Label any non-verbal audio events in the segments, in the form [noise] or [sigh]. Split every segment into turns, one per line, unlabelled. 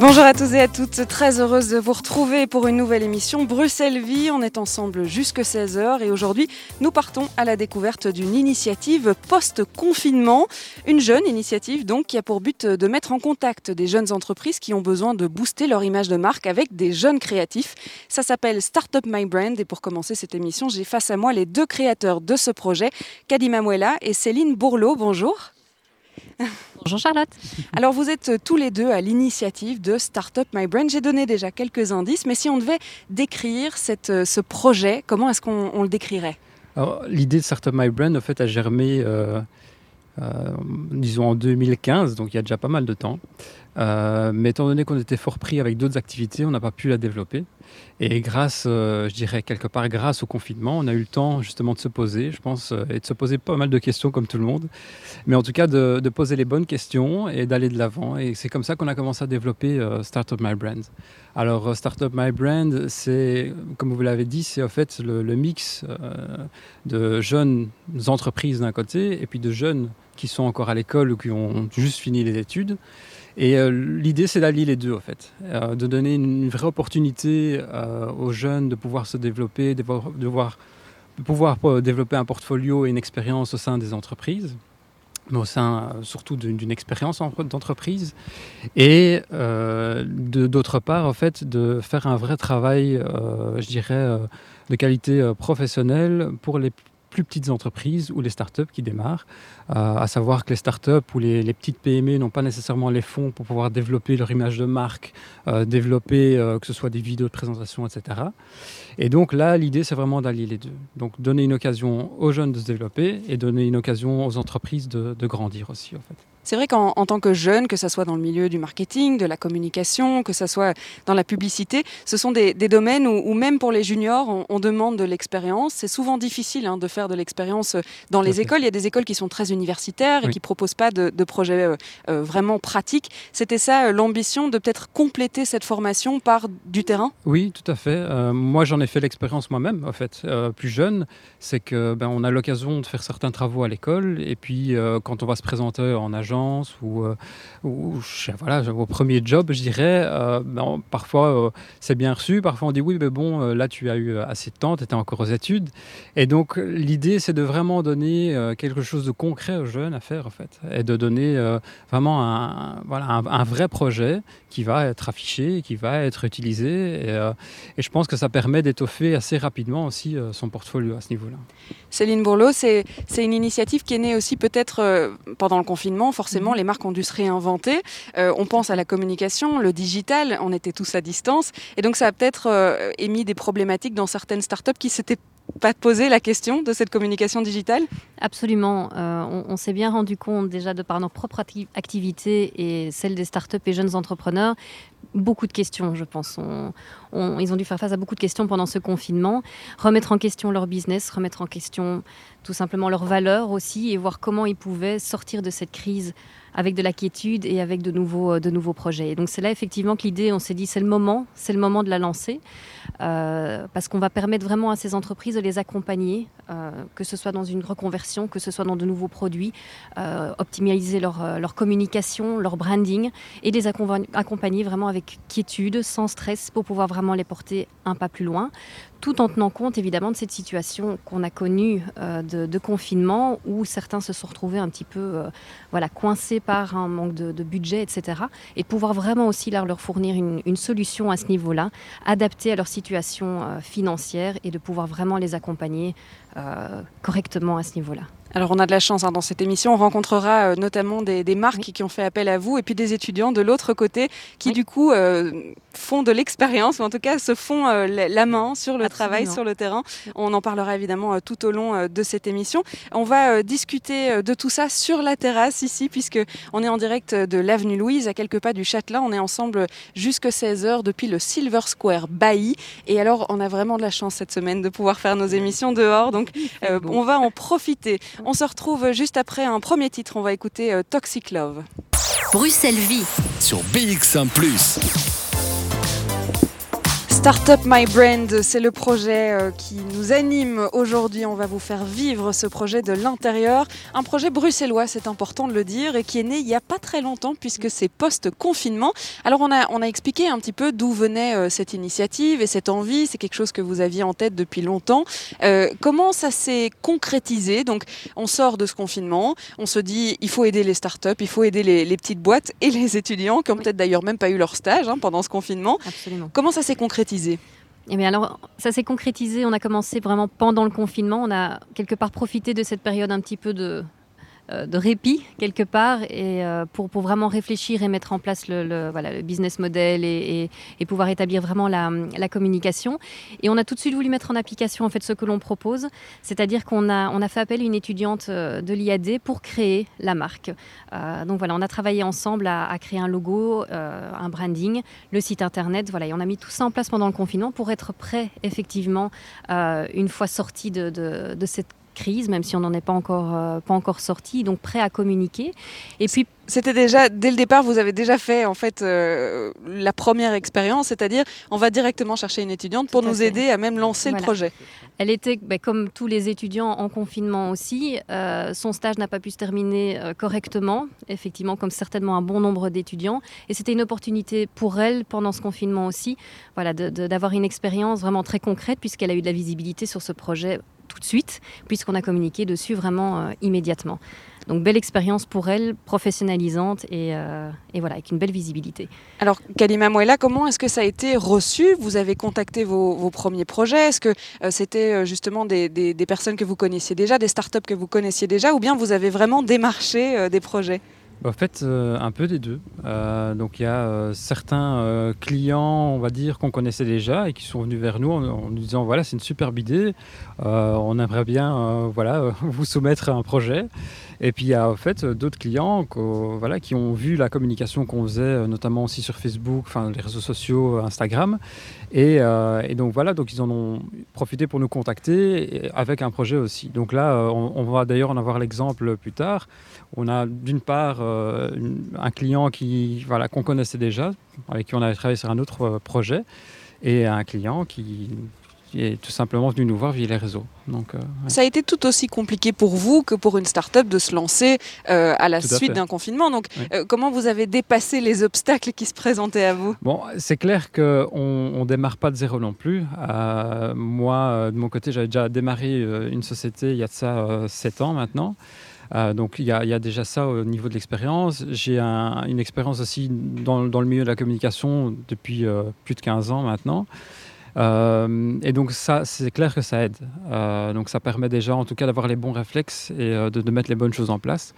Bonjour à tous et à toutes, très heureuse de vous retrouver pour une nouvelle émission Bruxelles Vie. On est ensemble jusque 16h et aujourd'hui nous partons à la découverte d'une initiative post-confinement. Une jeune initiative donc qui a pour but de mettre en contact des jeunes entreprises qui ont besoin de booster leur image de marque avec des jeunes créatifs. Ça s'appelle Startup My Brand et pour commencer cette émission j'ai face à moi les deux créateurs de ce projet, Kadima Mouela et Céline Bourlot. Bonjour. [laughs]
Bonjour Charlotte.
Alors vous êtes tous les deux à l'initiative de Startup My Brand. J'ai donné déjà quelques indices, mais si on devait décrire cette, ce projet, comment est-ce qu'on le décrirait?
L'idée de Startup My Brand, en fait, a germé, euh, euh, en 2015, donc il y a déjà pas mal de temps. Euh, mais étant donné qu'on était fort pris avec d'autres activités, on n'a pas pu la développer. Et grâce, euh, je dirais quelque part, grâce au confinement, on a eu le temps justement de se poser, je pense, euh, et de se poser pas mal de questions comme tout le monde. Mais en tout cas, de, poser les bonnes questions et d'aller de l'avant. Et c'est comme ça qu'on a commencé à développer Startup My Brand. Alors, Startup My Brand, c'est, comme vous l'avez dit, c'est en fait le, le mix de jeunes entreprises d'un côté et puis de jeunes qui sont encore à l'école ou qui ont juste fini les études. Et euh, l'idée, c'est d'allier les deux, en fait, euh, de donner une, vraie opportunité euh, aux jeunes de pouvoir se développer, de, voir, de pouvoir développer un portfolio et une expérience au sein des entreprises, mais au sein surtout d'une expérience d'entreprise, et d'autre part, en fait, de faire un vrai travail, je dirais, de qualité professionnelle pour les plus petites entreprises ou les startups qui démarrent, euh, à savoir que les startups ou les, petites PME n'ont pas nécessairement les fonds pour pouvoir développer leur image de marque, euh, développer euh, que ce soit des vidéos de présentation, etc. Et donc là, l'idée, c'est vraiment d'allier les deux. Donc donner une occasion aux jeunes de se développer et donner une occasion aux entreprises de, de grandir aussi, en fait.
C'est vrai qu'en tant que jeune, que ce soit dans le milieu du marketing, de la communication, que ce soit dans la publicité, ce sont des, domaines où, même pour les juniors, on, demande de l'expérience. C'est souvent difficile hein, de faire de l'expérience dans les écoles. Il y a des écoles qui sont très universitaires et qui proposent pas de, projets euh, euh, vraiment pratiques. C'était ça euh, l'ambition de peut-être compléter cette formation par du terrain?
Oui, tout à fait. moi, j'en ai fait l'expérience moi-même, en fait, plus jeune. C'est que ben, on a l'occasion de faire certains travaux à l'école et puis quand on va se présenter en agent ou, euh, ou voilà, au premier job, je dirais, euh, ben, parfois euh, c'est bien reçu, parfois on dit oui, mais bon, là tu as eu assez de temps, tu étais encore aux études. Et donc l'idée, c'est de vraiment donner quelque chose de concret aux jeunes à faire, en fait, et de donner vraiment un, voilà, un, vrai projet qui va être affiché, qui va être utilisé. Et, et je pense que ça permet d'étoffer assez rapidement aussi son portfolio à ce niveau-là.
Céline Bourlot, c'est une initiative qui est née aussi peut-être pendant le confinement, forcément, mhm. les marques ont dû se réinventer. Euh, on pense à la communication, le digital, on était tous à distance. Et donc, ça a peut-être euh, émis des problématiques dans certaines startups qui s'étaient pas posé la question de cette communication digitale?
Absolument. Euh, on, s'est bien rendu compte déjà de par nos propres activités et celles des startups et jeunes entrepreneurs, beaucoup de questions, je pense. ils ont dû faire face à beaucoup de questions pendant ce confinement, remettre en question leur business, remettre en question tout simplement leurs valeurs aussi et voir comment ils pouvaient sortir de cette crise avec de la quiétude et avec de nouveaux, euh, projets. Et donc c'est là effectivement que l'idée, on s'est dit, c'est le moment, c'est le moment de la lancer, euh, parce qu'on va permettre vraiment à ces entreprises de les accompagner, euh, que ce soit dans une reconversion, que ce soit dans de nouveaux produits, optimiser leur, leur, communication, leur branding, et les accompagner vraiment avec quiétude, sans stress, pour pouvoir vraiment les porter un pas plus loin tout en tenant compte évidemment de cette situation qu'on a connue de, confinement où certains se sont retrouvés un petit peu voilà, coincés par un manque de, budget, etc. Et pouvoir vraiment aussi leur, leur fournir une, solution à ce niveau-là, adaptée à leur situation euh, financière et de pouvoir vraiment les accompagner euh, correctement à ce niveau-là.
Alors on a de la chance hein, dans cette émission, on rencontrera euh, notamment des, marques qui ont fait appel à vous et puis des étudiants de l'autre côté qui du coup euh, font de l'expérience ou en tout cas se font euh, la main sur le travail, sur le terrain. On en parlera évidemment tout au long de cette émission. On va discuter de tout ça sur la terrasse ici puisque on est en direct de l'avenue Louise à quelques pas du Châtelain. On est ensemble jusque 16h depuis le Silver Square Bailly. Et alors on a vraiment de la chance cette semaine de pouvoir faire nos émissions dehors. Donc on va en profiter. On se retrouve juste après un premier titre. On va écouter Toxic Love.
Bruxelles Vie sur BX1 ⁇
Startup My Brand, c'est le projet euh, qui nous anime aujourd'hui. On va vous faire vivre ce projet de l'intérieur. Un projet bruxellois, c'est important de le dire, et qui est né il n'y a pas très longtemps puisque c'est post-confinement. Alors on a, on a expliqué un petit peu d'où venait euh, cette initiative et cette envie. C'est quelque chose que vous aviez en tête depuis longtemps. Euh, comment ça s'est concrétisé? Donc on sort de ce confinement, on se dit il faut aider les startups, il faut aider les, petites boîtes et les étudiants qui ont peut-être d'ailleurs même pas eu leur stage hein, pendant ce confinement.
Absolument.
Comment ça s'est concrétisé?
Eh alors, ça s'est concrétisé. On a commencé vraiment pendant le confinement. On a quelque part profité de cette période un petit peu de, de répit quelque part et euh, pour, pour, vraiment réfléchir et mettre en place le, voilà, le business model et, et, pouvoir établir vraiment la, la, communication. Et on a tout de suite voulu mettre en application en fait ce que l'on propose, c'est-à-dire qu'on a, on a fait appel à une étudiante euh, de l'IAD pour créer la marque. donc voilà, on a travaillé ensemble à, créer un logo, un branding, le site internet, voilà, et on a mis tout ça en place pendant le confinement pour être prêt effectivement une fois sorti de, de, de cette crise, même si on n'en est pas encore, euh, pas encore sorti, donc prêt à communiquer.
Et puis c'était déjà dès le départ, vous avez déjà fait en fait euh, la première expérience, c'est-à-dire on va directement chercher une étudiante pour nous aider à même lancer le projet.
Elle était, ben, comme tous les étudiants en confinement aussi, euh, son stage n'a pas pu se terminer correctement, effectivement, comme certainement un bon nombre d'étudiants. Et c'était une opportunité pour elle, pendant ce confinement aussi, voilà, d'avoir une expérience vraiment très concrète, puisqu'elle a eu de la visibilité sur ce projet tout de suite, puisqu'on a communiqué dessus vraiment euh, immédiatement. Donc belle expérience pour elle, professionnalisante et, euh, voilà, avec une belle visibilité.
Alors Kalima Mouela, comment est-ce que ça a été reçu? Vous avez contacté vos, premiers projets? Est-ce que euh, c'était justement des, personnes que vous connaissiez déjà, des startups que vous connaissiez déjà, ou bien vous avez vraiment démarché des projets?
En fait, euh, un peu des deux. Euh, donc il y a euh, certains clients, on va dire, qu'on connaissait déjà et qui sont venus vers nous en, nous disant voilà, c'est une superbe idée, on aimerait bien voilà, [laughs] vous soumettre un projet. Et puis il y a en fait d'autres clients voilà, qui ont vu la communication qu'on faisait, notamment aussi sur Facebook, enfin les réseaux sociaux, Instagram. Et, donc voilà, donc ils en ont profité pour nous contacter avec un projet aussi. Donc là, on va d'ailleurs en avoir l'exemple plus tard. On a d'une part euh, un client qui, voilà, qu'on connaissait déjà, avec qui on avait travaillé sur un autre euh, projet, et un client qui, est tout simplement venu nous voir via les réseaux.
Donc, euh, Ça a été tout aussi compliqué pour vous que pour une start-up de se lancer à la suite d'un confinement. Donc, comment vous avez dépassé les obstacles qui se présentaient à vous?
Bon, c'est clair qu'on ne démarre pas de zéro non plus. moi, de mon côté, j'avais déjà démarré une société il y a de ça 7 ans maintenant. Euh, donc il y, a déjà ça au niveau de l'expérience. J'ai une expérience aussi dans, le milieu de la communication depuis euh, plus de 15 ans maintenant. Euh, et donc ça, c'est clair que ça aide. donc ça permet déjà en tout cas d'avoir les bons réflexes et de, mettre les bonnes choses en place.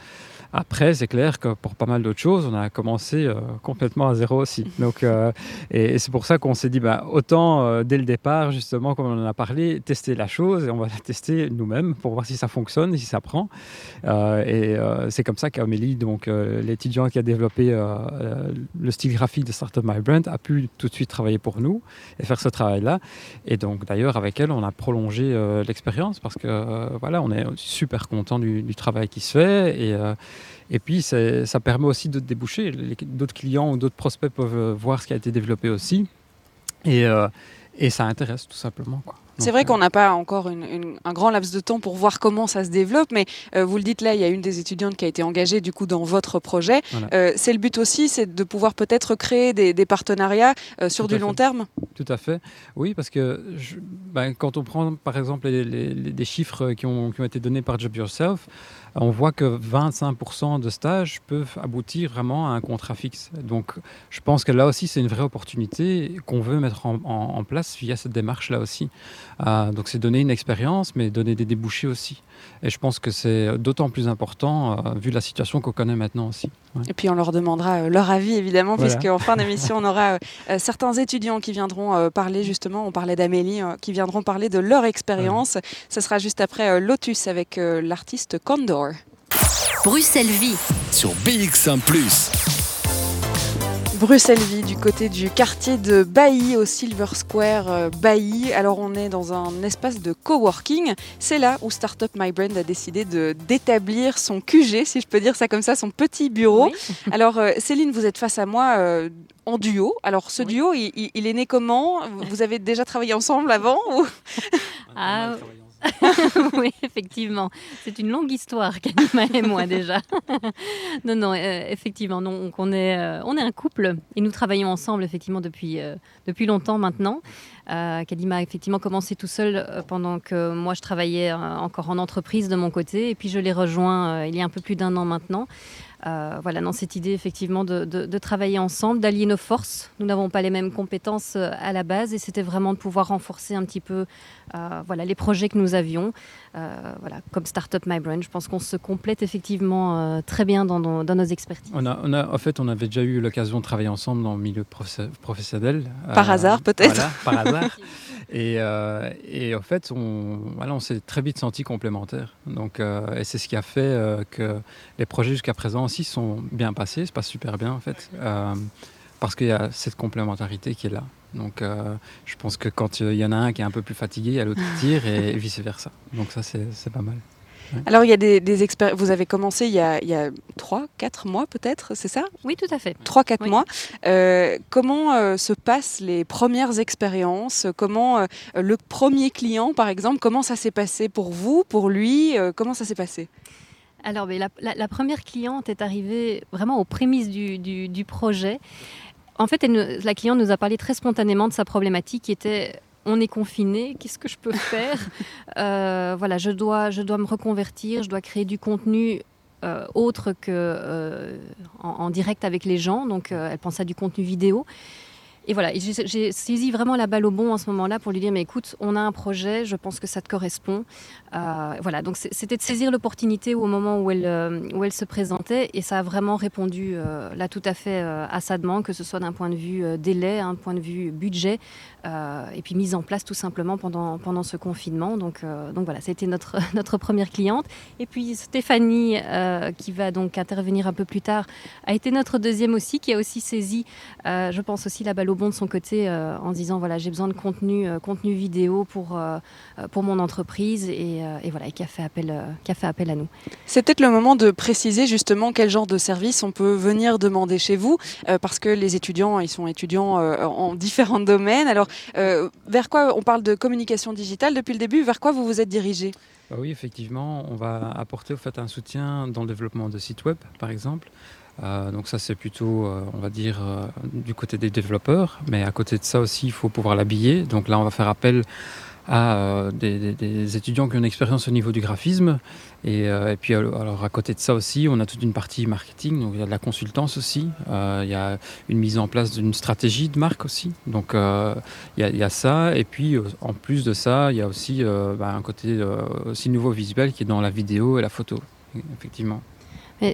Après, c'est clair que pour pas mal d'autres choses, on a commencé euh, complètement à zéro aussi. [laughs] Donc, euh, et, c'est pour ça qu'on s'est dit, bah, autant euh, dès le départ, justement, comme on en a parlé, tester la chose et on va la tester nous-mêmes pour voir si ça fonctionne, si ça prend. et c'est comme ça qu'Amélie, donc l'étudiant qui a développé le style graphique de Startup My Brand, a pu tout de suite travailler pour nous et faire ce travail-là. Et donc, d'ailleurs, avec elle, on a prolongé l'expérience parce que voilà, on est super content du, du travail qui se fait et et puis, ça permet aussi de déboucher. D'autres clients ou d'autres prospects peuvent euh, voir ce qui a été développé aussi. Et, euh, et ça intéresse tout simplement. Quoi.
C'est vrai qu'on n'a pas encore un grand laps de temps pour voir comment ça se développe, mais euh, vous le dites là, il y a une des étudiantes qui a été engagée du coup dans votre projet. Euh, c'est le but aussi, c'est de pouvoir peut-être créer des, partenariats euh, sur du long terme.
Tout à fait. Oui, parce que ben, quand on prend par exemple les, les, chiffres qui ont, qui ont, été donnés par Job Yourself, on voit que 25% de stages peuvent aboutir vraiment à un contrat fixe. Donc je pense que là aussi, c'est une vraie opportunité qu'on veut mettre en, en place via cette démarche-là aussi. Euh, donc c'est donner une expérience, mais donner des débouchés aussi. Et je pense que c'est d'autant plus important euh, vu la situation qu'on connaît maintenant aussi.
Et puis on leur demandera euh, leur avis évidemment, puisque en fin [laughs] d'émission on aura certains étudiants qui viendront parler justement, on parlait d'Amélie, qui viendront parler de leur expérience. Ce sera juste après Lotus avec l'artiste Condor.
Bruxelles Vie sur BX1 ⁇
Bruxelles-Vie, du côté du quartier de Bailly, au Silver Square euh, Bailly. Alors on est dans un espace de coworking. C'est là où Startup My Brand a décidé de d'établir son QG, si je peux dire ça comme ça, son petit bureau. [laughs] Alors euh, Céline, vous êtes face à moi euh, en duo. Alors ce duo, il, il, est né comment? Vous avez déjà travaillé ensemble avant ou...
ah, [laughs] oui, effectivement. C'est une longue histoire, Kanima et moi déjà. [laughs] non, non, euh, effectivement, donc on est, euh, on est un couple et nous travaillons ensemble effectivement depuis, euh, depuis longtemps maintenant. Kadima a effectivement commencé tout seul pendant que moi je travaillais encore en entreprise de mon côté et puis je l'ai rejoint il y a un peu plus d'un an maintenant. Euh, voilà, dans cette idée effectivement de, travailler ensemble, d'allier nos forces. Nous n'avons pas les mêmes compétences euh, à la base et c'était vraiment de pouvoir renforcer un petit peu euh, voilà, les projets que nous avions. voilà, comme Startup My Brand, je pense qu'on se complète effectivement très bien dans nos, dans nos expertises.
On a, on a, en fait, on avait déjà eu l'occasion de travailler ensemble dans le milieu professionnel.
Par hasard peut-être
voilà, Par hasard. [laughs] Et, et, en fait, on, voilà, on s'est très vite senti complémentaires. Donc, et c'est ce qui a fait que les projets jusqu'à présent aussi sont bien passés, se passent super bien en fait, euh, parce qu'il y a cette complémentarité qui est là. Donc euh, je pense que quand il y en a un qui est un peu plus fatigué, il y a l'autre qui tire et vice-versa. Donc ça c'est pas mal.
Alors, il y a des, des Vous avez commencé il y a, il 3, 4 mois peut-être, c'est ça?
Oui, tout à fait.
3, 4 mois. Euh, comment se passent les premières expériences? Comment le premier client, par exemple, comment ça s'est passé pour vous, pour lui? Comment ça s'est passé?
Alors, la, première cliente est arrivée vraiment aux prémices du, projet. En fait, la cliente nous a parlé très spontanément de sa problématique qui était on est confiné, qu'est-ce que je peux [laughs] faire euh, Voilà, je dois, je dois me reconvertir, je dois créer du contenu euh, autre que euh, en, direct avec les gens. Donc, elle pense à du contenu vidéo. Et voilà, j'ai saisi vraiment la balle au bon en ce moment-là pour lui dire, mais écoute, on a un projet, je pense que ça te correspond. Euh, voilà, donc c'était de saisir l'opportunité au moment où elle, euh, où elle se présentait, et ça a vraiment répondu euh, là tout à fait à sa demande, que ce soit d'un point de vue délai, un point de vue budget, et puis mise en place tout simplement pendant, pendant ce confinement. Donc, donc voilà, c'était notre, [laughs] notre première cliente. Et puis Stéphanie, qui va donc intervenir un peu plus tard, a été notre deuxième aussi, qui a aussi saisi, je pense aussi la balle au bon de son côté euh, en disant voilà j'ai besoin de contenu, euh, contenu vidéo pour, euh, pour mon entreprise et, voilà qui a fait appel, qui a fait appel à nous.
C'est peut-être le moment de préciser justement quel genre de service on peut venir demander chez vous parce que les étudiants ils sont étudiants en différents domaines. Alors vers quoi on parle de communication digitale depuis le début Vers quoi vous vous êtes dirigé
bah oui, effectivement, on va apporter au fait un soutien dans le développement de sites web, par exemple. Euh, donc ça c'est plutôt, euh, on va dire, euh, du côté des développeurs. Mais à côté de ça aussi, il faut pouvoir l'habiller. Donc là, on va faire appel à des, étudiants qui ont une expérience au niveau du graphisme. Et, puis alors à côté de ça aussi, on a toute une partie marketing. Donc il y a de la consultance aussi. il y a une mise en place d'une stratégie de marque aussi. Donc il y, a, ça. Et puis en plus de ça, il y a aussi bah, un côté aussi nouveau visuel qui est dans la vidéo et la photo, effectivement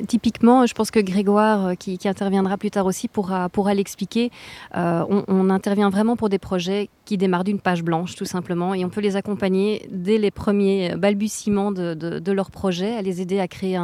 typiquement, je pense que Grégoire, euh, qui, interviendra plus tard aussi, pourra, l'expliquer. Euh, on, intervient vraiment pour des projets qui démarrent d'une page blanche, tout simplement, et on peut les accompagner dès les premiers balbutiements de, leur projet, à les aider à créer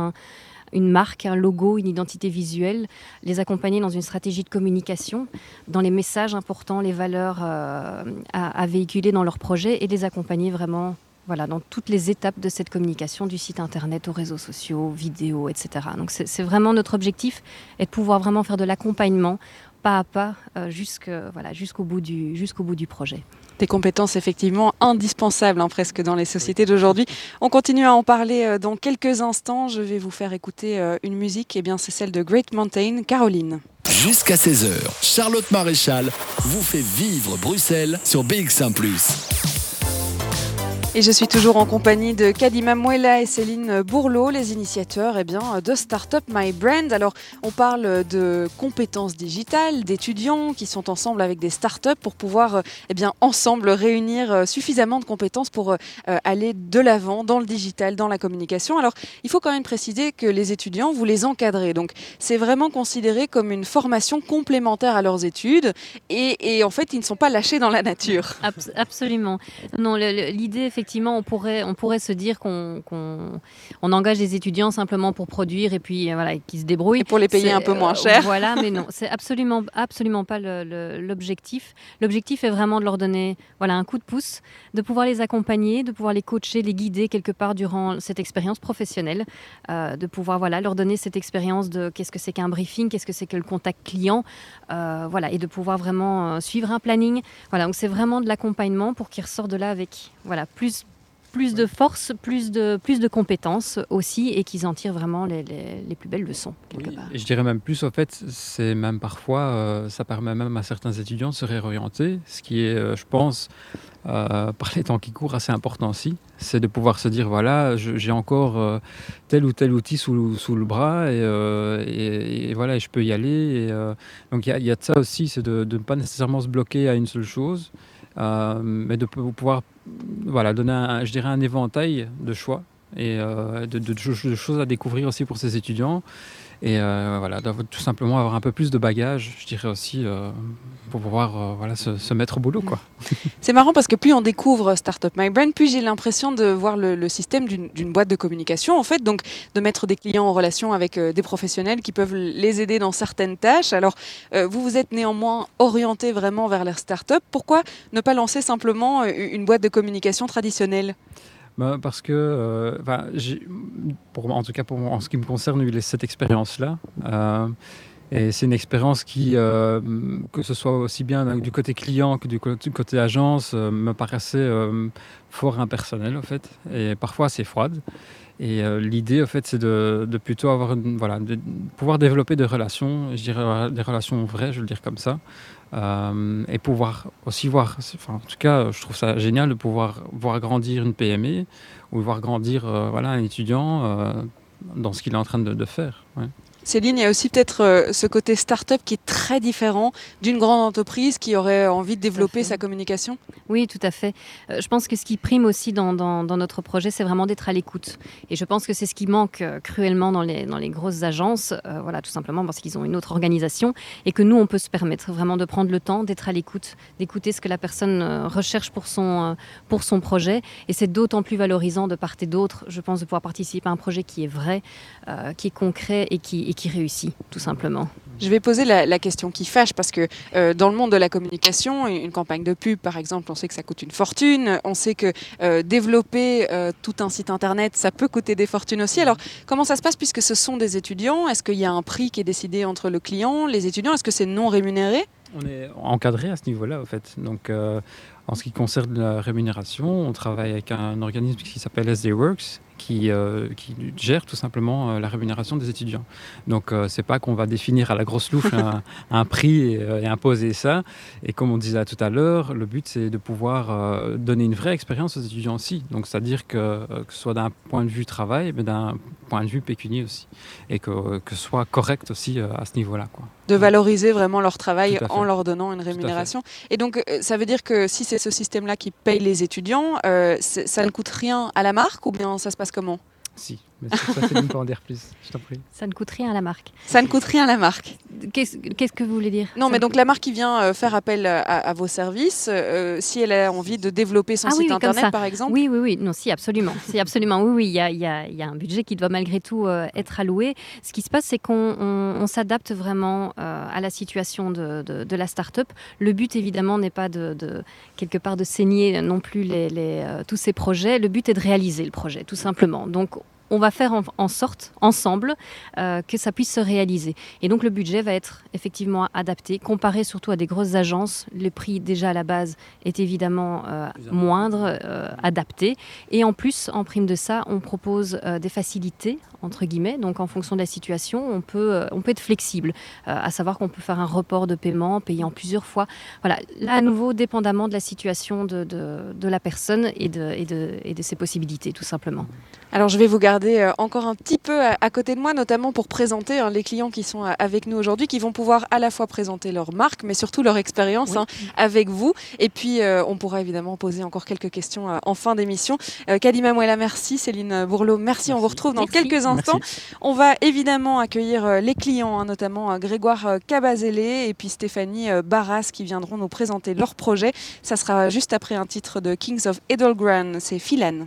une marque, un logo, une identité visuelle, les accompagner dans une stratégie de communication, dans les messages importants, les valeurs euh, à, véhiculer dans leur projet et les accompagner vraiment voilà, dans toutes les étapes de cette communication, du site internet aux réseaux sociaux, vidéos, etc. Donc c'est vraiment notre objectif, est de pouvoir vraiment faire de l'accompagnement pas à pas euh, voilà, jusqu'au bout, du, jusqu'au bout du projet.
Des compétences effectivement indispensables hein, presque dans les sociétés d'aujourd'hui. On continue à en parler euh, dans quelques instants. Je vais vous faire écouter euh, une musique, et eh bien c'est celle de Great Mountain, Caroline.
Jusqu'à 16h, Charlotte Maréchal vous fait vivre Bruxelles sur BX1 ⁇
et je suis toujours en compagnie de Kadima Mouela et Céline Bourlot, les initiateurs eh bien, de Startup My Brand. Alors, on parle de compétences digitales, d'étudiants qui sont ensemble avec des startups pour pouvoir eh bien, ensemble réunir suffisamment de compétences pour euh, aller de l'avant dans le digital, dans la communication. Alors, il faut quand même préciser que les étudiants, vous les encadrez. Donc, c'est vraiment considéré comme une formation complémentaire à leurs études et, en fait, ils ne sont pas lâchés dans la nature.
Absolument. Non, l'idée, effectivement, effectivement, on pourrait, on pourrait se dire qu'on on engage des étudiants simplement pour produire et puis voilà, qu'ils se débrouillent. Et
pour les payer un peu moins cher.
voilà, mais non, [laughs] c'est absolument, absolument pas l'objectif. L'objectif est vraiment de leur donner voilà, un coup de pouce, de pouvoir les accompagner, de pouvoir les coacher, les guider quelque part durant cette expérience professionnelle, de pouvoir voilà, leur donner cette expérience de qu'est-ce que c'est qu'un briefing, qu'est-ce que c'est que le contact client, voilà, et de pouvoir vraiment suivre un planning. Voilà, donc c'est vraiment de l'accompagnement pour qu'ils ressortent de là avec voilà, plus, plus de force, plus de, plus de compétences aussi, et qu'ils en tirent vraiment les, les, plus belles leçons.
Et je dirais même plus, au fait, c'est même parfois, euh, ça permet même à certains étudiants de se réorienter, ce qui est, euh, je pense, euh, [laughs] par les temps qui courent, assez important aussi. C'est de pouvoir se dire, voilà, j'ai encore tel ou tel outil sous, sous le bras, et, et, voilà, je peux y aller. donc il y, y, a de ça aussi, c'est de, de ne pas nécessairement se bloquer à une seule chose. Euh, mais de pouvoir voilà, donner, un, je dirais, un éventail de choix et euh, de, de, choses à découvrir aussi pour ces étudiants. Et euh, voilà, tout simplement avoir un peu plus de bagages, je dirais aussi, euh, pour pouvoir euh, voilà, se, mettre au boulot. [laughs]
C'est marrant parce que plus on découvre Startup My Brand, plus j'ai l'impression de voir le, système d'une boîte de communication, en fait, donc de mettre des clients en relation avec des professionnels qui peuvent les aider dans certaines tâches. Alors, vous vous êtes néanmoins orienté vraiment vers les startups. Pourquoi ne pas lancer simplement une boîte de communication traditionnelle?
Bah, parce que, euh, pour, en tout cas pour, en ce qui me concerne, eu cette expérience-là. Euh, et c'est une expérience qui, euh, que ce soit aussi bien du côté client que du côté, agence, me paraissait fort impersonnel en fait, et parfois assez froide. Et l'idée, en fait, c'est de, plutôt avoir, voilà, pouvoir développer des relations, je dirais des relations vraies, je veux le dire comme ça, euh, et pouvoir aussi voir, en tout cas, je trouve ça génial de pouvoir voir grandir une PME ou voir grandir euh, voilà, un étudiant euh, dans ce qu'il est en train de, faire.
Céline, il y a aussi peut-être euh, ce côté start-up qui est très différent d'une grande entreprise qui aurait envie de développer sa communication
Oui, tout à fait. Euh, je pense que ce qui prime aussi dans, notre projet, c'est vraiment d'être à l'écoute. Et je pense que c'est ce qui manque euh, cruellement dans les, dans les grosses agences, voilà, tout simplement parce qu'ils ont une autre organisation et que nous, on peut se permettre vraiment de prendre le temps d'être à l'écoute, d'écouter ce que la personne recherche pour son, pour son projet. Et c'est d'autant plus valorisant de part et d'autre, je pense, de pouvoir participer à un projet qui est vrai, qui est concret et qui qui réussit, tout simplement.
Je vais poser la, question qui fâche parce que euh, dans le monde de la communication, une campagne de pub, par exemple, on sait que ça coûte une fortune. On sait que euh, développer euh, tout un site internet, ça peut coûter des fortunes aussi. Alors, comment ça se passe puisque ce sont des étudiants? Est-ce qu'il y a un prix qui est décidé entre le client, les étudiants? Est-ce que c'est non rémunéré?
On est encadré à ce niveau-là, en fait. Donc, en ce qui concerne la rémunération, on travaille avec un organisme qui s'appelle SD Works qui, euh, qui gère tout simplement euh, la rémunération des étudiants. Donc euh, c'est pas qu'on va définir à la grosse louche [laughs] un, prix et, imposer ça. Et comme on disait tout à l'heure, le but c'est de pouvoir donner une vraie expérience aux étudiants aussi. Donc c'est-à-dire que, que ce soit d'un point de vue travail, mais d'un point de vue pécunier aussi. Et que, que ce soit correct aussi à ce niveau-là. Quoi.
De valoriser vraiment leur travail en leur donnant une rémunération. Et donc ça veut dire que si c'est ce système-là qui paye les étudiants, ça ne coûte rien à la marque ou bien ça se passe comment?
Mais ça, Céline peut en dire plus, je t'en prie.
Ça ne coûte rien à la marque.
Ça ne coûte rien à la marque.
Qu'est-ce que vous voulez dire?
Non, mais donc la marque qui vient euh, faire appel à, vos services, euh, si elle a envie de développer son ah site internet, par exemple
Oui, oui, oui, non, si, absolument. si, absolument. Oui, oui, il y a, y, a, y a, un budget qui doit malgré tout euh, être alloué. Ce qui se passe, c'est qu'on s'adapte vraiment à la situation de, de, de la start-up. Le but, évidemment, n'est pas de, de, quelque part de saigner non plus les, les, tous ces projets. Le but est de réaliser le projet, tout simplement. Donc, on va faire en, sorte, ensemble, euh, que ça puisse se réaliser. Et donc le budget va être effectivement adapté, comparé surtout à des grosses agences. Le prix déjà à la base est évidemment euh, moindre, euh, adapté. Et en plus, en prime de ça, on propose des facilités, entre guillemets. Donc en fonction de la situation, on peut, on peut être flexible, à savoir qu'on peut faire un report de paiement, payer en plusieurs fois. Voilà, là à nouveau, dépendamment de la situation de, la personne et de, et, de, et de ses possibilités, tout simplement.
Alors je vais vous garder garder encore un petit peu à, côté de moi, notamment pour présenter hein, les clients qui sont avec nous aujourd'hui, qui vont pouvoir à la fois présenter leur marque, mais surtout leur expérience hein, avec vous. Et puis, on pourra évidemment poser encore quelques questions en fin d'émission. Kadima Mouela, merci. Céline Bourlot, merci. On vous retrouve dans quelques instants. On va évidemment accueillir les clients, hein, notamment Grégoire Cabazélé et puis Stéphanie Barras qui viendront nous présenter leur projet. Ça sera juste après un titre de Kings of Edelgran, c'est Philan.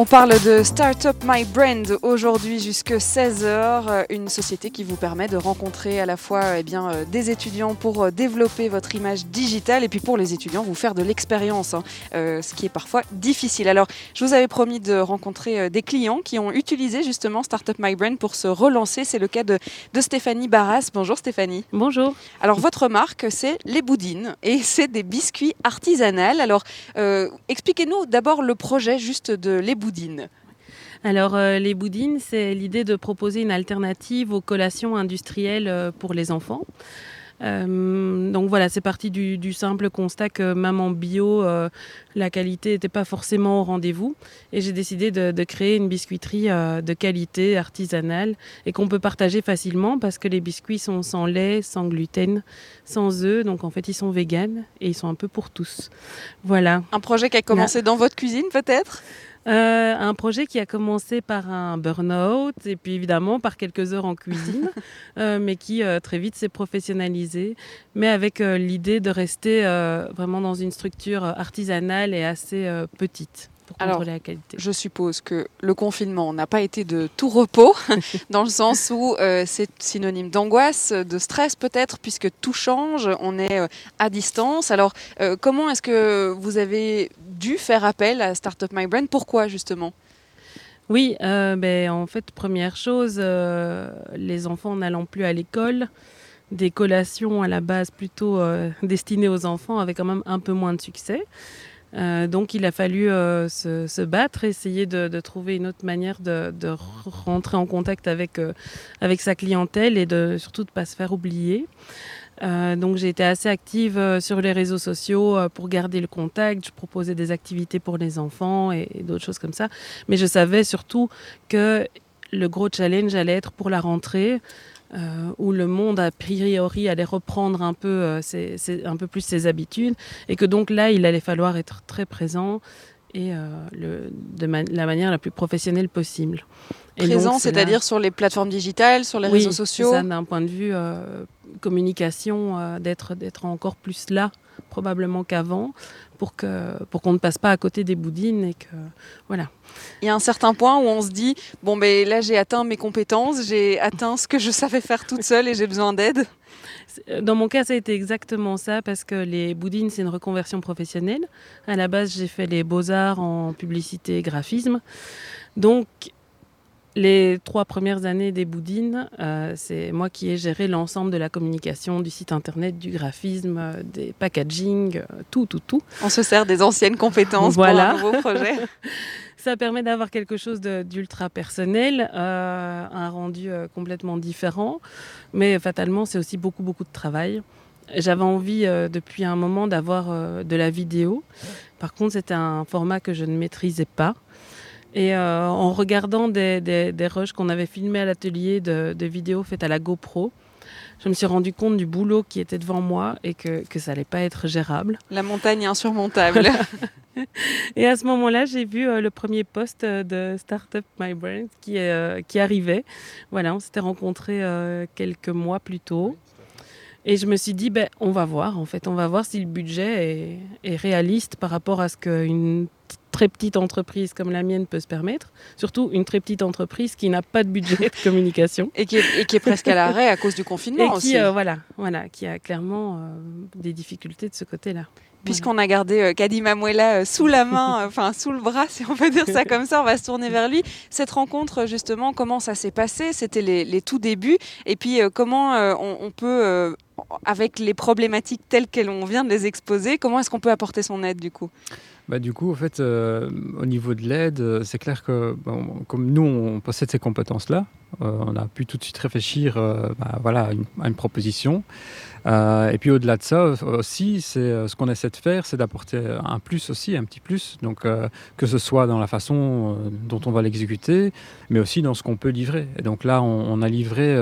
on parle de Startup My Brand aujourd'hui jusque 16h, une société qui vous permet de rencontrer à la fois eh bien, euh, des étudiants pour euh, développer votre image digitale et puis pour les étudiants vous faire de l'expérience, hein, euh, ce qui est parfois difficile. Alors je vous avais promis de rencontrer des clients qui ont utilisé justement Startup My Brand pour se relancer. C'est le cas de, de Stéphanie Barras. Bonjour Stéphanie.
Bonjour.
Alors votre marque c'est Les Boudines et [laughs] c'est des biscuits artisanaux. Alors expliquez-nous d'abord le projet juste de Les Boudines
alors, euh, les boudines, c'est l'idée de proposer une alternative aux collations industrielles euh, pour les enfants. Euh, donc voilà, c'est parti du, simple constat que maman bio, la qualité n'était pas forcément au rendez-vous. Et j'ai décidé de, créer une biscuiterie de qualité artisanale et qu'on peut partager facilement parce que les biscuits sont sans lait, sans gluten, sans œufs. Donc en fait, ils sont véganes et ils sont un peu pour tous. Voilà.
Un projet qui a commencé dans votre cuisine peut-être?
Euh, un projet qui a commencé par un burn-out et puis évidemment par quelques heures en cuisine, [laughs] euh, mais qui euh, très vite s'est professionnalisé, mais avec l'idée de rester vraiment dans une structure artisanale et assez petite.
Alors, Je suppose que le confinement n'a pas été de tout repos, [laughs] dans le sens où euh, c'est synonyme d'angoisse, de stress peut-être, puisque tout change, on est euh, à distance. Alors, euh, comment est-ce que vous avez dû faire appel à Startup My Brand? Pourquoi justement?
Oui, ben, en fait, première chose, les enfants n'allant plus à l'école, des collations à la base plutôt destinées aux enfants avaient quand même un peu moins de succès. Euh, donc il a fallu euh, se, battre, essayer de, trouver une autre manière de, rentrer en contact avec, euh, avec sa clientèle et de, surtout de ne pas se faire oublier. donc j'ai été assez active sur les réseaux sociaux pour garder le contact. Je proposais des activités pour les enfants et d'autres choses comme ça. Mais je savais surtout que le gros challenge allait être pour la rentrée. Euh, où le monde a priori allait reprendre un peu, euh, un peu plus ses habitudes, et que donc là, il allait falloir être très présent et euh, le, de la manière la plus professionnelle possible.
présent, c'est-à-dire sur les plateformes digitales, sur les réseaux sociaux
ça, d'un point de vue communication, d'être encore plus là, probablement qu'avant, pour que pour qu'on ne passe pas à côté des boudines et que voilà.
Il y a un certain point où on se dit bon ben là j'ai atteint mes compétences, j'ai atteint ce que je savais faire toute seule et j'ai besoin d'aide.
Dans mon cas, ça a été exactement ça parce que les boudines, c'est une reconversion professionnelle. À la base, j'ai fait les beaux-arts en publicité et graphisme. Donc, les trois premières années des Boudines, euh, c'est moi qui ai géré l'ensemble de la communication, du site internet, du graphisme, euh, des packaging, euh, tout, tout, tout.
On se sert des anciennes compétences pour un nouveau projet. [laughs]
Ça permet d'avoir quelque chose d'ultra personnel, un rendu complètement différent, mais fatalement, c'est aussi beaucoup, beaucoup de travail. J'avais envie depuis un moment d'avoir de la vidéo. Par contre, c'était un format que je ne maîtrisais pas. Et euh, en regardant des, des, rushs qu'on avait filmés à l'atelier de, vidéos faites à la GoPro, je me suis rendu compte du boulot qui était devant moi et que, que ça n'allait pas être gérable.
La montagne insurmontable. [laughs] [laughs]
et à ce moment-là, j'ai vu euh, le premier post euh, de Startup My Brand qui, qui arrivait. Voilà, on s'était rencontrés quelques mois plus tôt. Et je me suis dit, ben, on va voir, en fait, on va voir si le budget est, est réaliste par rapport à ce qu'une très petite entreprise comme la mienne peut se permettre, surtout une très petite entreprise qui n'a pas de budget de communication.
et, qui est, presque à l'arrêt à cause du confinement
et qui, euh, voilà, voilà, qui a clairement euh, des difficultés de ce côté-là.
Puisqu'on a gardé euh, Kadima Mouela sous la main, enfin sous le bras, si on peut dire ça comme ça, on va se tourner vers lui. Cette rencontre, justement, comment ça s'est passé? C'était les, tout débuts. Et puis, comment on, peut, avec les problématiques telles qu'elles vient de les exposer, comment est-ce qu'on peut apporter son aide du coup?
Bah, du coup, en fait, euh, au niveau de l'aide, euh, c'est clair que comme nous, on possède ces compétences-là, on a pu tout de suite réfléchir bah, voilà, à une proposition. Euh, et puis au-delà de ça aussi, c'est euh, ce qu'on essaie de faire, c'est d'apporter un plus aussi, un petit plus. Donc euh, que ce soit dans la façon dont on va l'exécuter, mais aussi dans ce qu'on peut livrer. Et donc là, on, a livré,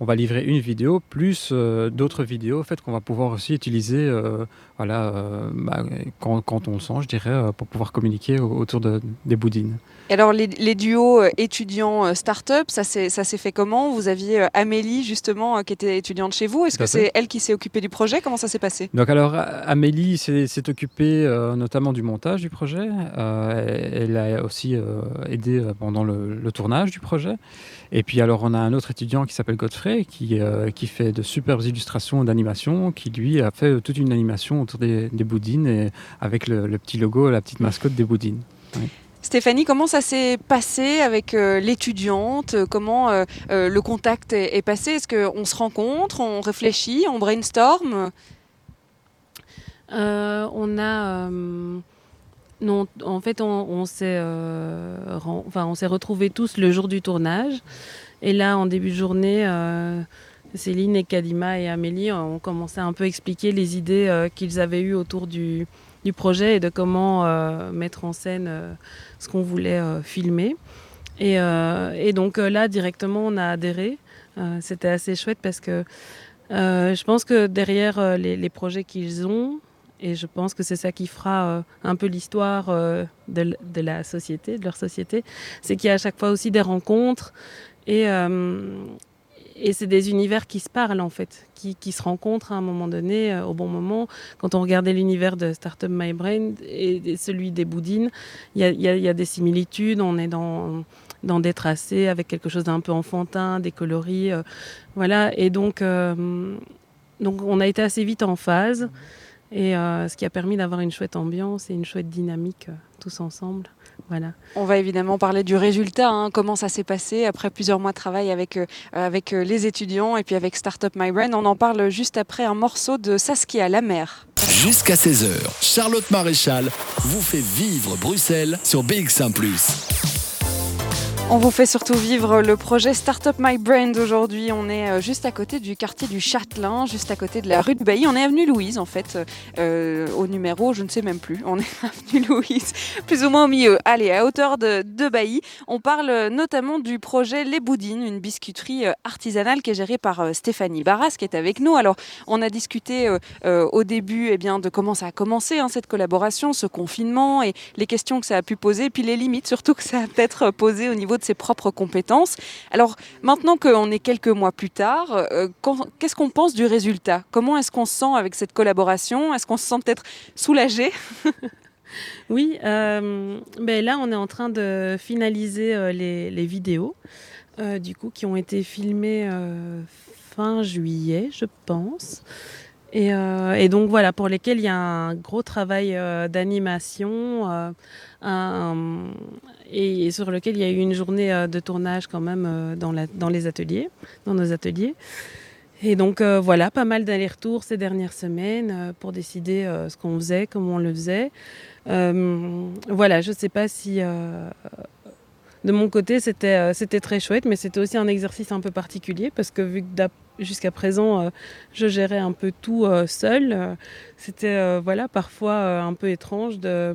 on va livrer une vidéo plus d'autres vidéos, en fait, qu'on va pouvoir aussi utiliser, voilà, bah, quand, on le sent, je dirais, pour pouvoir communiquer autour de, des boudines.
Et alors les, les duos étudiants start-up, ça s'est fait comment? Vous aviez Amélie justement qui était étudiante chez vous. Est-ce que c'est elle qui s'est occupée du projet? Comment ça s'est passé?
Donc alors, Amélie s'est occupée euh, notamment du montage du projet. Euh, elle a aussi euh, aidé pendant le, tournage du projet. Et puis alors, on a un autre étudiant qui s'appelle Godfrey, qui, qui fait de superbes illustrations d'animation, qui lui a fait toute une animation autour des, boudines et avec le, petit logo, la petite mascotte des boudines.
Stéphanie, comment ça s'est passé avec euh, l'étudiante? Comment euh, euh, le contact est, passé? Est-ce qu'on se rencontre, on réfléchit, on brainstorm?
On en fait, on, s'est retrouvés tous le jour du tournage. Et là, en début de journée, Céline et Kadima et Amélie ont commencé à un peu expliquer les idées qu'ils avaient eues autour du, projet et de comment euh, mettre en scène euh, ce qu'on voulait euh, filmer. Et, et, donc là, directement, on a adhéré. C'était assez chouette parce que je pense que derrière les, projets qu'ils ont, et je pense que c'est ça qui fera un peu l'histoire de, de, la société, de leur société, c'est qu'il y a à chaque fois aussi des rencontres et, et c'est des univers qui se parlent en fait, qui, qui se rencontrent à un moment donné, euh, au bon moment. Quand on regardait l'univers de Startup My Brain et, celui des Boudines, il y, y a, des similitudes. On est dans, dans des tracés avec quelque chose d'un peu enfantin, des coloris. Euh, voilà. Et donc, euh, donc, on a été assez vite en phase. Et ce qui a permis d'avoir une chouette ambiance et une chouette dynamique tous ensemble. Voilà.
On va évidemment parler du résultat, hein, comment ça s'est passé après plusieurs mois de travail avec, euh, avec euh, les étudiants et puis avec Startup My Brain. On en parle juste après un morceau de Saskia La Mer.
Jusqu'à 16h, Charlotte Maréchal vous fait vivre Bruxelles sur BX1 ⁇
on vous fait surtout vivre le projet Startup My Brand aujourd'hui. On est euh, juste à côté du quartier du Châtelain, juste à côté de la rue de Bailly. On est avenue Louise en fait, euh, au numéro, je ne sais même plus. On est [laughs] avenue Louise, plus ou moins au milieu. Allez, à hauteur de, Bailly. On parle notamment du projet Les Boudines, une biscuiterie euh, artisanale qui est gérée par Stéphanie Barras qui est avec nous. Alors, on a discuté au début eh bien, de comment ça a commencé hein, cette collaboration, ce confinement et les questions que ça a pu poser, puis les limites surtout que ça a peut-être posé au niveau de ses propres compétences. Alors maintenant qu'on est quelques mois plus tard, euh, qu'est-ce qu'on pense du résultat? Comment est-ce qu'on se sent avec cette collaboration? Est-ce qu'on se sent peut-être soulagé? [laughs]
Oui, euh, ben là on est en train de finaliser euh, les, vidéos du coup qui ont été filmées fin juillet, je pense. Et, donc voilà, pour lesquels il y a un gros travail d'animation, et, sur lequel il y a eu une journée euh, de tournage quand même euh, dans, les ateliers, dans nos ateliers. Et donc euh, voilà, pas mal d'allers-retours ces dernières semaines pour décider ce qu'on faisait, comment on le faisait. voilà, je ne sais pas si de mon côté c'était c'était très chouette, mais c'était aussi un exercice un peu particulier parce que vu que jusqu'à présent je gérais un peu tout seul, c'était voilà parfois un peu étrange de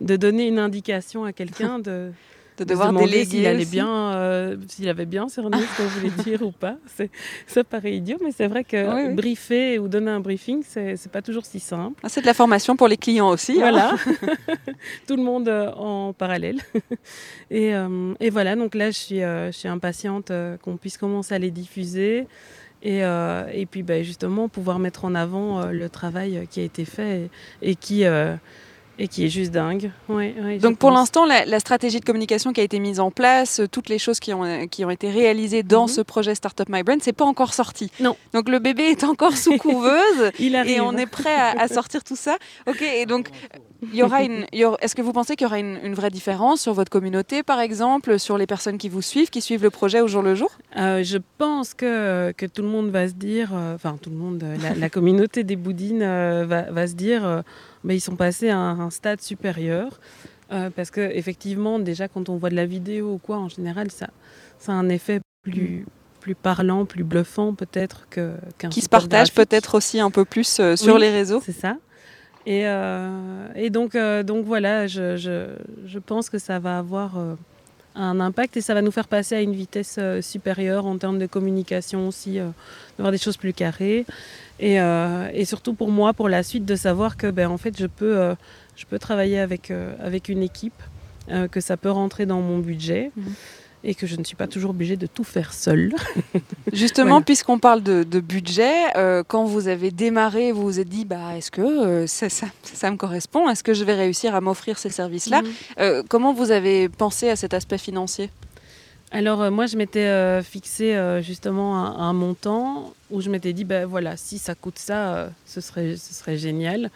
de donner une indication à quelqu'un de, [laughs]
de devoir déléguer
s'il allait bien, euh, s'il avait bien cerné ce qu'on voulait [laughs] dire ou pas. Ça paraît idiot, mais c'est vrai que briefer ou donner un briefing, c'est pas toujours si simple.
Ah, c'est de la formation pour les clients aussi.
Hein. Voilà, [laughs] tout le monde euh, en parallèle. Et, euh, et, voilà, donc là, je suis, je suis impatiente qu'on puisse commencer à les diffuser. Et, et puis bah, justement pouvoir mettre en avant le travail qui a été fait et, et qui et qui est juste dingue.
Donc pour l'instant, la, stratégie de communication qui a été mise en place, euh, toutes les choses qui ont, qui ont été réalisées dans mhm. ce projet Startup My Brand, c'est pas encore sorti.
Non.
Donc le bébé est encore sous [laughs] couveuse et on est prêt à, sortir tout ça. Ok, et donc il y aura une. Est-ce que vous pensez qu'il y aura une, vraie différence sur votre communauté, par exemple, sur les personnes qui vous suivent, qui suivent le projet au jour le jour?
Euh, Je pense que, que tout le monde va se dire, euh, enfin tout le monde, la, communauté des boudines va, va, se dire mais ils sont passés à un, stade supérieur. Euh, parce que effectivement, déjà quand on voit de la vidéo ou quoi, en général, ça, ça a un effet plus, plus parlant, plus bluffant peut-être que, qu'un
Qui se
graphique.
peut-être aussi un peu plus euh, sur
Oui.
les réseaux.
C'est ça. Et, euh, et donc, donc voilà, je, je, je pense que ça va avoir un impact et ça va nous faire passer à une vitesse euh, supérieure en termes de communication aussi, euh, d'avoir des choses plus carrées. Et, euh, et surtout pour moi, pour la suite, de savoir que ben, en fait, je peux, euh, je peux travailler avec, avec une équipe, que ça peut rentrer dans mon budget.
Mhm.
Et que je ne suis pas toujours obligée de tout faire seule. [laughs]
Justement,
Voilà.
puisqu'on parle de, de budget, euh, quand vous avez démarré, vous vous êtes dit, bah, est-ce que euh, ça, ça- ça me correspond? Est-ce que je vais réussir à m'offrir ces services-là?
Mhm.
Euh, Comment vous avez pensé à cet aspect financier?
Alors moi je m'étais fixé justement un, un montant où je m'étais dit ben voilà si ça coûte ça ce serait ce serait génial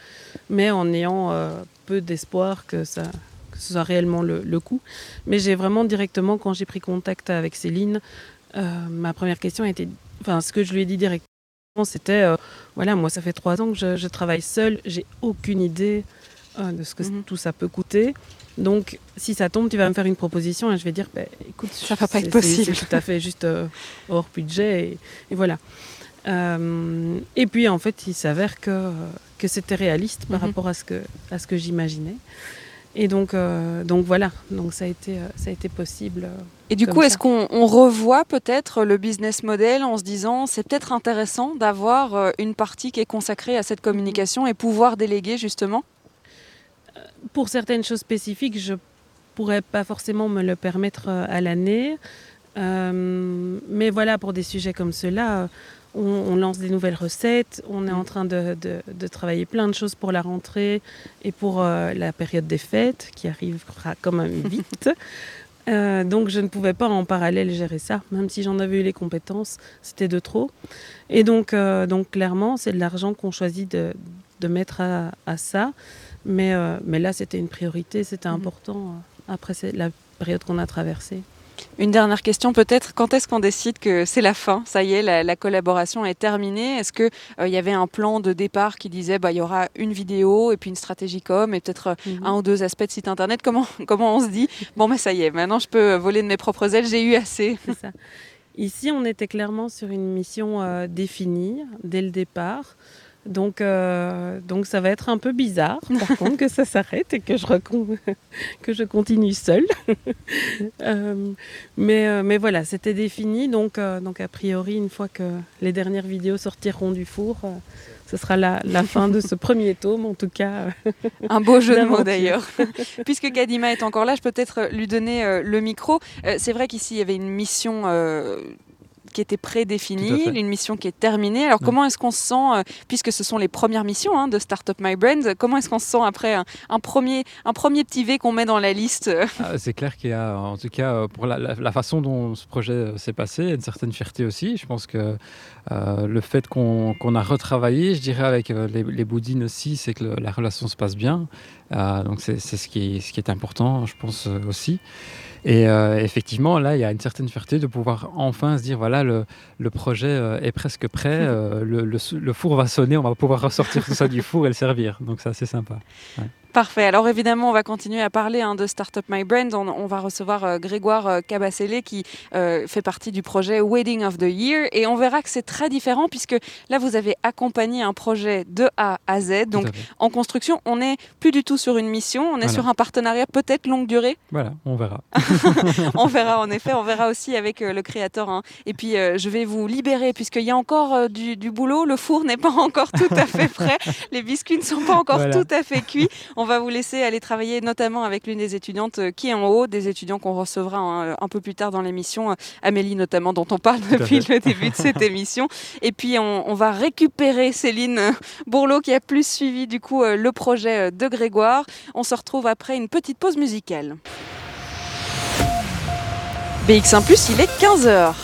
mais en ayant peu d'espoir que ça que ce soit réellement le, le coût mais j'ai vraiment directement quand j'ai pris contact avec Céline euh, ma première question été enfin ce que je lui ai dit directement c'était euh, voilà moi ça fait trois ans que je, je travaille seule j'ai aucune idée euh, de ce que
Mhm.
tout ça peut coûter donc, si ça tombe, tu vas me faire une proposition et je vais dire, bah, écoute,
Ça va pas être possible.
C'est tout à fait juste hors budget et, et voilà. Et puis, en fait, il s'avère que, que c'était réaliste par
Mhm.
rapport à ce que, à ce que j'imaginais. Et donc, euh, donc voilà, donc ça a été, euh, ça a été possible. euh.
Et du coup, est-ce qu'on on revoit peut-être le business model en se disant, c'est peut-être intéressant d'avoir une partie qui est consacrée à cette communication et pouvoir déléguer justement?
Pour certaines choses spécifiques, je pourrais pas forcément me le permettre à l'année. Euh, mais voilà, pour des sujets comme ceux-là, euh, on, on lance des nouvelles recettes, on est en train de, de- de travailler plein de choses pour la rentrée et pour euh, la période des fêtes qui arrivera quand même [laughs] vite. Euh, donc je ne pouvais pas en parallèle gérer ça, même si j'en avais eu les compétences, c'était de trop. Et donc, euh, donc clairement, c'est de l'argent qu'on choisit de, de mettre à, à ça. Mais, mais là, c'était une priorité, c'était
Mhm.
important après la période qu'on a traversée.
Une dernière question peut-être, quand est-ce qu'on décide que c'est la fin? Ça y est, la, la collaboration est terminée. Est-ce qu'il il y avait un plan de départ qui disait bah, il y aura une vidéo et puis une stratégie com et peut-être euh,
Mhm.
un ou deux aspects de site internet? Comment, [laughs] comment on se dit? Bon mais ça y est, maintenant je peux voler de mes propres ailes, j'ai eu assez
ça. Ici, on était clairement sur une mission euh, définie dès le départ. Donc, euh, donc ça va être un peu bizarre, par [laughs] contre, que ça s'arrête et que je, [laughs] que je continue seule. [laughs] Euh, mais, euh, mais voilà, c'était défini. Donc, euh, donc, a priori, une fois que les dernières vidéos sortiront du four, ce sera la, la fin de ce premier tome, en tout cas.
Un beau jeu de mots d'ailleurs. Puisque Kadima est encore là, je peux peut-être lui donner le micro. C'est vrai qu'ici, il y avait une mission qui était prédéfinie, une mission qui est terminée. Alors
Ouais.
comment est-ce qu'on se sent, euh, puisque ce sont les premières missions hein, de Startup My Brand, comment est-ce qu'on se sent après un, un premier, un premier petit V qu'on met dans la liste? [laughs]
Ah, c'est clair qu'il y a, en tout cas, euh, pour la, la- la façon dont ce projet euh, s'est passé, une certaine fierté aussi. Je pense que euh, le fait qu'on qu'on a retravaillé, je dirais avec les, les boudines aussi, c'est que le- la relation se passe bien. Euh, donc c'est ce, qui est- important, je pense euh, aussi. Et euh, effectivement, là, il y a une certaine fierté de pouvoir enfin se dire, voilà, le, projet est presque prêt, le, four va sonner, on va pouvoir ressortir tout ça du four et le servir. Donc c'est sympa.
Parfait. Alors évidemment, on va continuer à parler hein, de Startup My Brand. On, on va recevoir euh, Grégoire euh, qui euh, fait partie du projet Wedding of the Year et on verra que c'est très différent puisque là, vous avez accompagné un projet de A à Z. Donc en construction, on n'est plus du tout sur une mission, on est
Voilà.
sur un partenariat peut-être longue durée.
Voilà, on verra. [laughs] [laughs]
on verra en effet, on verra aussi avec euh, le créateur. hein. Et puis je vais vous libérer puisqu'il y a encore du, du boulot. Le four n'est pas encore tout à fait prêt. [laughs] Les biscuits ne sont pas encore
Voilà.
tout à fait cuits. On va vous laisser aller travailler notamment avec l'une des étudiantes euh, qui est en haut, des étudiants qu'on recevra hein, un peu plus tard dans l'émission. euh, Amélie notamment, dont on parle depuis le début de cette [laughs] émission. Et puis on, on va récupérer Céline euh, Bourlot qui a plus suivi du coup le projet de Grégoire. On se retrouve après une petite pause musicale. BX1 il est 15h.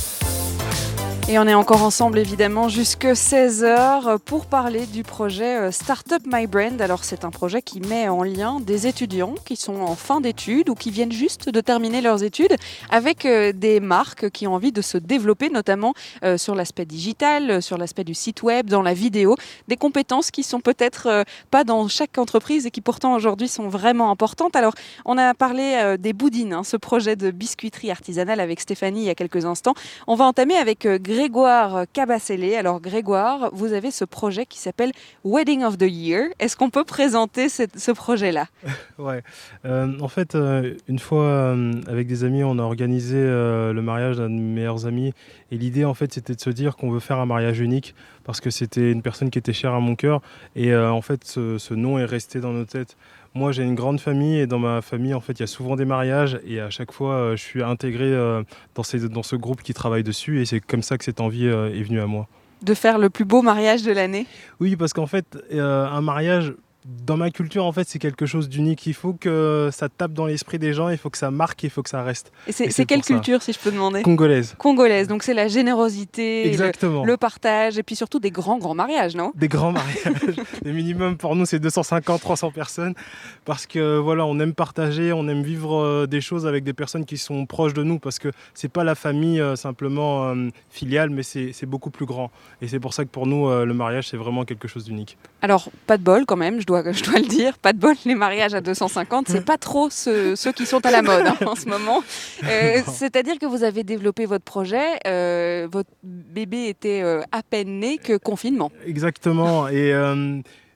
Et on est encore ensemble évidemment jusque 16h pour parler du projet euh, Startup My Brand. Alors c'est un projet qui met en lien des étudiants qui sont en fin d'études ou qui viennent juste de terminer leurs études avec euh, des marques qui ont envie de se développer notamment euh, sur l'aspect digital, sur l'aspect du site web, dans la vidéo, des compétences qui sont peut-être pas dans chaque entreprise et qui pourtant aujourd'hui sont vraiment importantes. Alors on a parlé des boudines, hein, ce projet de biscuiterie artisanale avec Stéphanie il y a quelques instants. On va entamer avec Grégoire Cabasselé. Alors Grégoire, vous avez ce projet qui s'appelle Wedding of the Year. Est-ce qu'on peut présenter ce projet-là? [laughs]
Ouais. Euh, en fait, euh, une fois euh, avec des amis, on a organisé le mariage d'un de mes meilleurs amis. Et l'idée, en fait, c'était de se dire qu'on veut faire un mariage unique parce que c'était une personne qui était chère à mon cœur. Et en fait, ce nom est resté dans nos têtes. Moi, j'ai une grande famille et dans ma famille, en fait, il y a souvent des mariages et à chaque fois, je suis intégré dans, ces, dans ce groupe qui travaille dessus et c'est comme ça que cette envie est venue à moi.
De faire le plus beau mariage de l'année?
Oui, parce qu'en fait, euh, un mariage, dans ma culture, en fait, c'est quelque chose d'unique. Il faut que ça tape dans l'esprit des gens, il faut que ça marque, il faut que ça reste.
Et c'est quelle culture, si je peux demander?
Congolaise.
Congolaise, donc c'est la générosité,
Exactement.
Le, partage, et puis surtout des grands, grands mariages, non?
Des grands mariages. [laughs] le minimum pour nous, c'est 250, 300 personnes, parce que voilà, on aime partager, on aime vivre euh, des choses avec des personnes qui sont proches de nous, parce que c'est pas la famille euh, simplement euh, filiale, mais c'est beaucoup plus grand. Et c'est pour ça que pour nous, le mariage, c'est vraiment quelque chose d'unique.
Alors, pas de bol quand même, je je dois le dire. Pas de bol, les mariages à 250, c'est pas trop ceux, qui sont à la [laughs] mode hein, en ce moment. Euh, c'est-à-dire que vous avez développé votre projet, euh, votre bébé était euh, à peine né que confinement.
Exactement. Et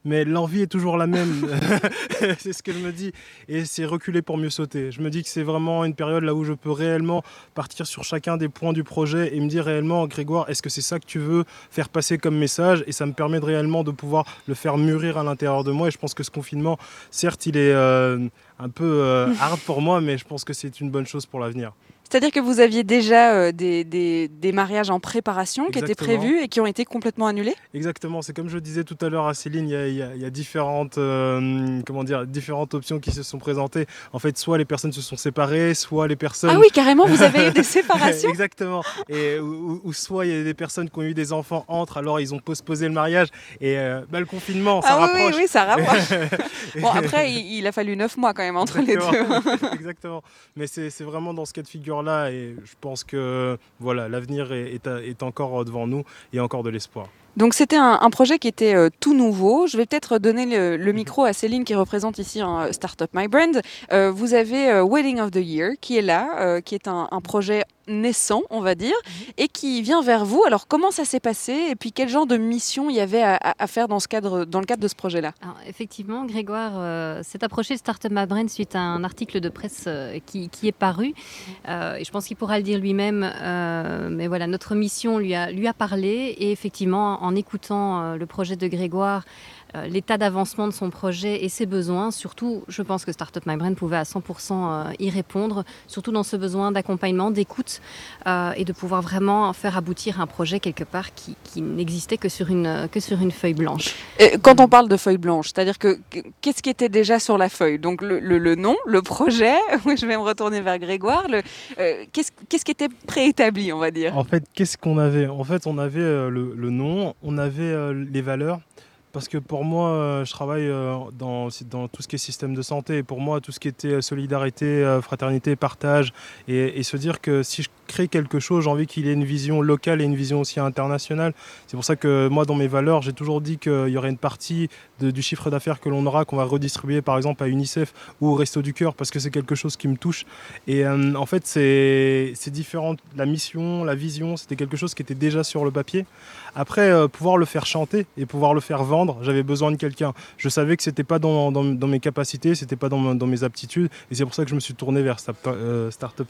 mais l'envie est toujours la même. [laughs] c'est ce que je me dis. Et c'est reculer pour mieux sauter. Je me dis que c'est vraiment une période là où je peux réellement partir sur chacun des points du projet et me dire réellement, Grégoire, est-ce que c'est ça que tu veux faire passer comme message? Et ça me permet de réellement de pouvoir le faire mûrir à l'intérieur de moi. Et je pense que ce confinement, certes, il est euh, un peu euh, [laughs] hard pour moi, mais je pense que c'est une bonne chose pour l'avenir.
C'est-à-dire que vous aviez déjà euh, des, des, mariages en préparation qui étaient prévus et qui ont été complètement annulés?
Exactement, c'est comme je disais tout à l'heure à Céline, il y a, différentes, euh, comment dire, différentes options qui se sont présentées. En fait, soit les personnes se sont séparées, soit les personnes...
Ah oui, carrément, vous avez eu des [laughs] séparations?
Exactement, et, ou, soit il y a des personnes qui ont eu des enfants entre, alors ils ont postposé le mariage, et euh, bah, le confinement, ça
ah,
rapproche.
Oui, oui, ça [laughs] rapproche. bon, après, il, a fallu neuf mois quand même entre les deux. [laughs]
Exactement, mais c'est vraiment dans ce cas de figure là et je pense que voilà, l'avenir est, est, encore devant nous et encore de l'espoir.
Donc c'était un, projet qui était euh, tout nouveau. Je vais peut-être donner le, mhm. micro à Céline qui représente ici un Startup My Brand. Euh, vous avez euh, Wedding of the Year qui est là, qui est un, un, projet naissant, on va dire, mhm. et qui vient vers vous. Alors, comment ça s'est passé et puis quel genre de mission il y avait à, faire dans, ce cadre, dans le cadre de ce projet-là?
Effectivement, Grégoire s'est approché de Startup My Brain suite à un article de presse qui, est paru. Et je pense qu'il pourra le dire lui-même. mais voilà, notre mission lui a, lui a parlé. Et effectivement, en écoutant le projet de Grégoire, euh, l'état d'avancement de son projet et ses besoins. Surtout, je pense que Startup My Brain pouvait à 100% euh, y répondre, surtout dans ce besoin d'accompagnement, d'écoute euh, et de pouvoir vraiment faire aboutir un projet quelque part qui, n'existait que sur une que sur une feuille blanche.
Et quand on parle de feuille blanche, c'est-à-dire que qu'est-ce qui était déjà sur la feuille? Donc le, nom, le projet. [laughs] je vais me retourner vers Grégoire. qu'est-ce qui était préétabli, on va dire?
En fait, qu'est-ce qu'on avait? En fait, on avait le, le, nom, on avait les valeurs. Parce que pour moi, euh, je travaille euh, dans, tout ce qui est système de santé. Pour moi, tout ce qui était euh, solidarité, fraternité, partage, et, se dire que si je crée quelque chose, j'ai envie qu'il ait une vision locale et une vision aussi internationale. C'est pour ça que moi, dans mes valeurs, j'ai toujours dit qu'il y aurait une partie du chiffre d'affaires que l'on aura, qu'on va redistribuer par exemple à UNICEF ou au Resto du Cœur, parce que c'est quelque chose qui me touche. Et en fait, c'est différent. La mission, la vision, c'était quelque chose qui était déjà sur le papier. Après, pouvoir le faire chanter et pouvoir le faire vendre, j'avais besoin de quelqu'un. Je savais que c'était pas dans, dans, mes capacités, c'était pas dans, mes aptitudes, et c'est pour ça que je me suis tourné vers euh, Startup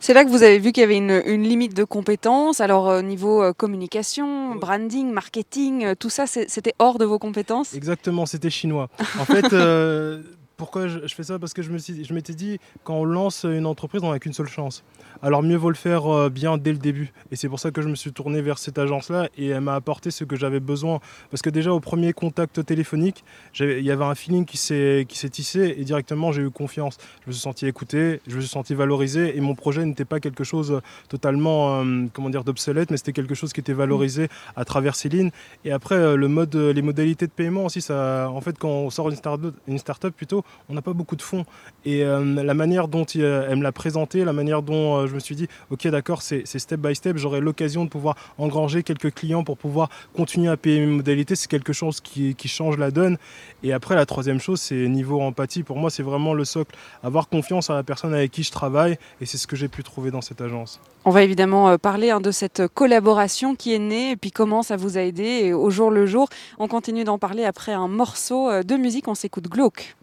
C'est là que vous avez vu qu'il y avait une, limite de compétences. Alors, au niveau euh, communication, branding, marketing, euh, tout ça, c'était hors de vos compétences?
Exactement, c'était chinois. En fait, [laughs] pourquoi je, fais ça? Parce que je me suis, je m'étais dit, quand on lance une entreprise, on n'a qu'une seule chance. Alors mieux vaut le faire euh, bien dès le début. Et c'est pour ça que je me suis tourné vers cette agence-là et elle m'a apporté ce que j'avais besoin. Parce que déjà au premier contact téléphonique, il y avait un feeling qui s'est, tissé et directement j'ai eu confiance. Je me suis senti écouté, je me suis senti valorisé et mon projet n'était pas quelque chose totalement, euh, comment dire, d'obsolète, mais c'était quelque chose qui était valorisé à travers Céline. Et après, euh, le mode, les modalités de paiement aussi, en fait, quand on sort une start-up, plutôt, on n'a pas beaucoup de fonds. Et la manière dont elle me l'a présenté, la manière dont je me suis dit, ok d'accord, c'est step by step, j'aurai l'occasion de pouvoir engranger quelques clients pour pouvoir continuer à payer mes modalités, c'est quelque chose qui, change la donne. Et après, la troisième chose, c'est niveau empathie. Pour moi, c'est vraiment le socle. Avoir confiance à la personne avec qui je travaille, et c'est ce que j'ai pu trouver dans cette agence.
On va évidemment euh, parler hein, de cette collaboration qui est née, et puis comment ça vous a aidé au jour le jour. On continue d'en parler après un morceau euh, de musique, on s'écoute Glauque.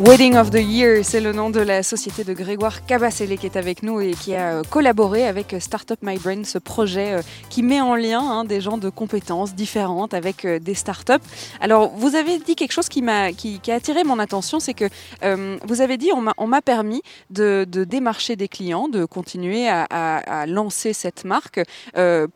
Wedding of the Year, c'est le nom de la société de Grégoire Cabasselé qui est avec nous et qui a euh, collaboré avec Startup My Brain, ce projet euh, qui met en lien hein, des gens de compétences différentes avec euh, des startups. Alors, vous avez dit quelque chose qui m'a qui, a attiré mon attention, c'est que vous avez dit on m'a permis de, démarcher des clients, de continuer à, lancer cette marque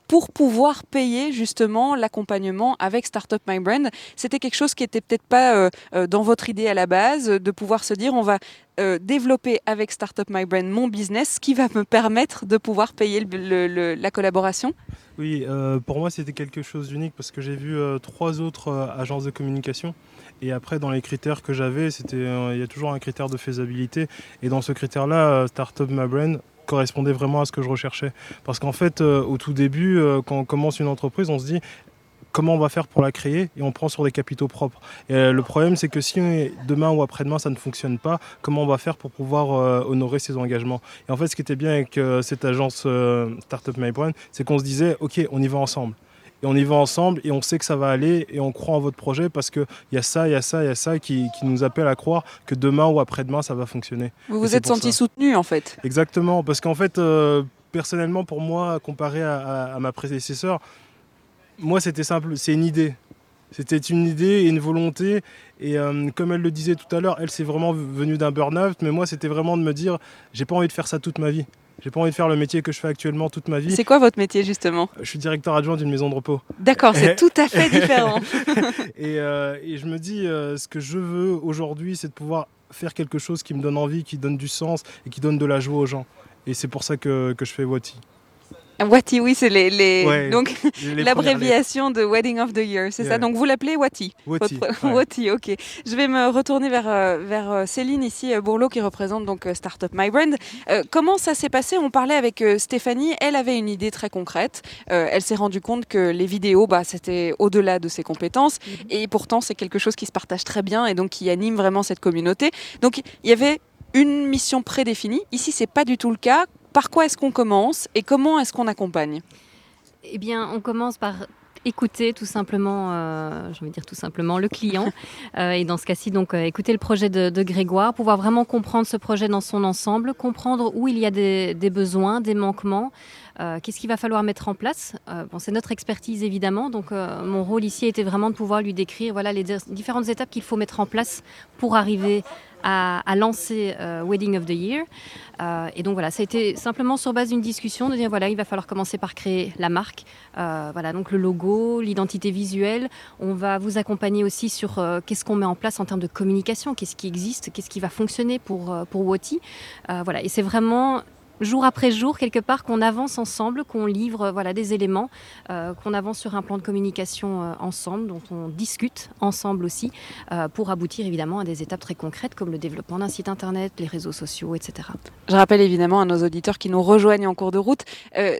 pour pouvoir payer justement l'accompagnement avec Startup My Brain. C'était quelque chose qui était peut-être pas dans votre idée à la base de pouvoir se dire on va euh, développer avec Startup My Brand mon business qui va me permettre de pouvoir payer la collaboration
Oui, euh, pour moi c'était quelque chose d'unique parce que j'ai vu euh, trois autres agences de communication. Et après, dans les critères que j'avais, c'était il y a toujours un critère de faisabilité. Et dans ce critère-là, Startup My Brand correspondait vraiment à ce que je recherchais. Parce qu'en fait, au tout début, quand on commence une entreprise, on se dit comment on va faire pour la créer et on prend sur des capitaux propres. Et euh, le problème, c'est que si demain ou après-demain ça ne fonctionne pas, comment on va faire pour pouvoir euh, honorer ses engagements? Et en fait, ce qui était bien avec euh, cette agence Startup MyBrain, c'est qu'on se disait, ok, on y va ensemble. Et on y va ensemble et on sait que ça va aller et on croit en votre projet parce qu'il y a ça, il y a ça, il y a ça qui, nous appelle à croire que demain ou après-demain ça va fonctionner.
Vous vous êtes senti soutenu en fait
Exactement, parce qu'en fait, personnellement pour moi, comparé à ma prédécesseur, moi, c'était simple, c'est une idée. C'était une idée et une volonté. Et euh, comme elle le disait tout à l'heure, elle, c'est vraiment venue d'un burn-out. Mais moi, c'était vraiment de me dire, j'ai pas envie de faire ça toute ma vie. J'ai pas envie de faire le métier que je fais actuellement toute ma vie.
C'est quoi votre métier justement?
Je suis directeur adjoint d'une maison de repos.
D'accord, c'est [laughs] tout à fait différent. [laughs]
Euh, et, je me dis, euh, ce que je veux aujourd'hui, c'est de pouvoir faire quelque chose qui me donne envie, qui donne du sens et qui donne de la joie aux gens. Et c'est pour ça que, que je fais Wati.
Wati, oui, c'est les, donc l'abréviation de Wedding of the Year, c'est ça? Donc vous l'appelez Wati. [laughs]
Wati,
ok. Je vais me retourner vers euh, vers euh, Céline ici euh, Bourlot qui représente donc Startup My Brand. comment ça s'est passé? On parlait avec Stéphanie. Elle avait une idée très concrète. elle s'est rendue compte que les vidéos, bah, c'était au-delà de ses compétences, mhm. et pourtant c'est quelque chose qui se partage très bien et donc qui anime vraiment cette communauté. Donc il y avait une mission prédéfinie. Ici, c'est pas du tout le cas par quoi est-ce qu'on commence et comment est-ce qu'on accompagne
Eh bien, on commence par écouter tout simplement, euh, dire tout simplement, le client. [laughs] Euh, et dans ce cas-ci, donc, euh, écouter le projet de, Grégoire, pouvoir vraiment comprendre ce projet dans son ensemble, comprendre où il y a des, besoins, des manquements, qu'est-ce qu'il va falloir mettre en place. bon, c'est notre expertise évidemment, donc mon rôle ici était vraiment de pouvoir lui décrire voilà, les différentes étapes qu'il faut mettre en place pour arriver à, lancer Wedding of the Year. Euh, et donc voilà, ça a été simplement sur base d'une discussion de dire voilà, il va falloir commencer par créer la marque, euh, voilà donc le logo, l'identité visuelle. On va vous accompagner aussi sur euh, qu'est-ce qu'on met en place en termes de communication, qu'est-ce qui existe, qu'est-ce qui va fonctionner pour pour Woti. voilà, et c'est vraiment jour après jour, quelque part, qu'on avance ensemble, qu'on livre euh, voilà, des éléments, euh, qu'on avance sur un plan de communication euh, ensemble, dont on discute ensemble aussi, pour aboutir évidemment à des étapes très concrètes comme le développement d'un site internet, les réseaux sociaux, etc.
Je rappelle évidemment à nos auditeurs qui nous rejoignent en cours de route,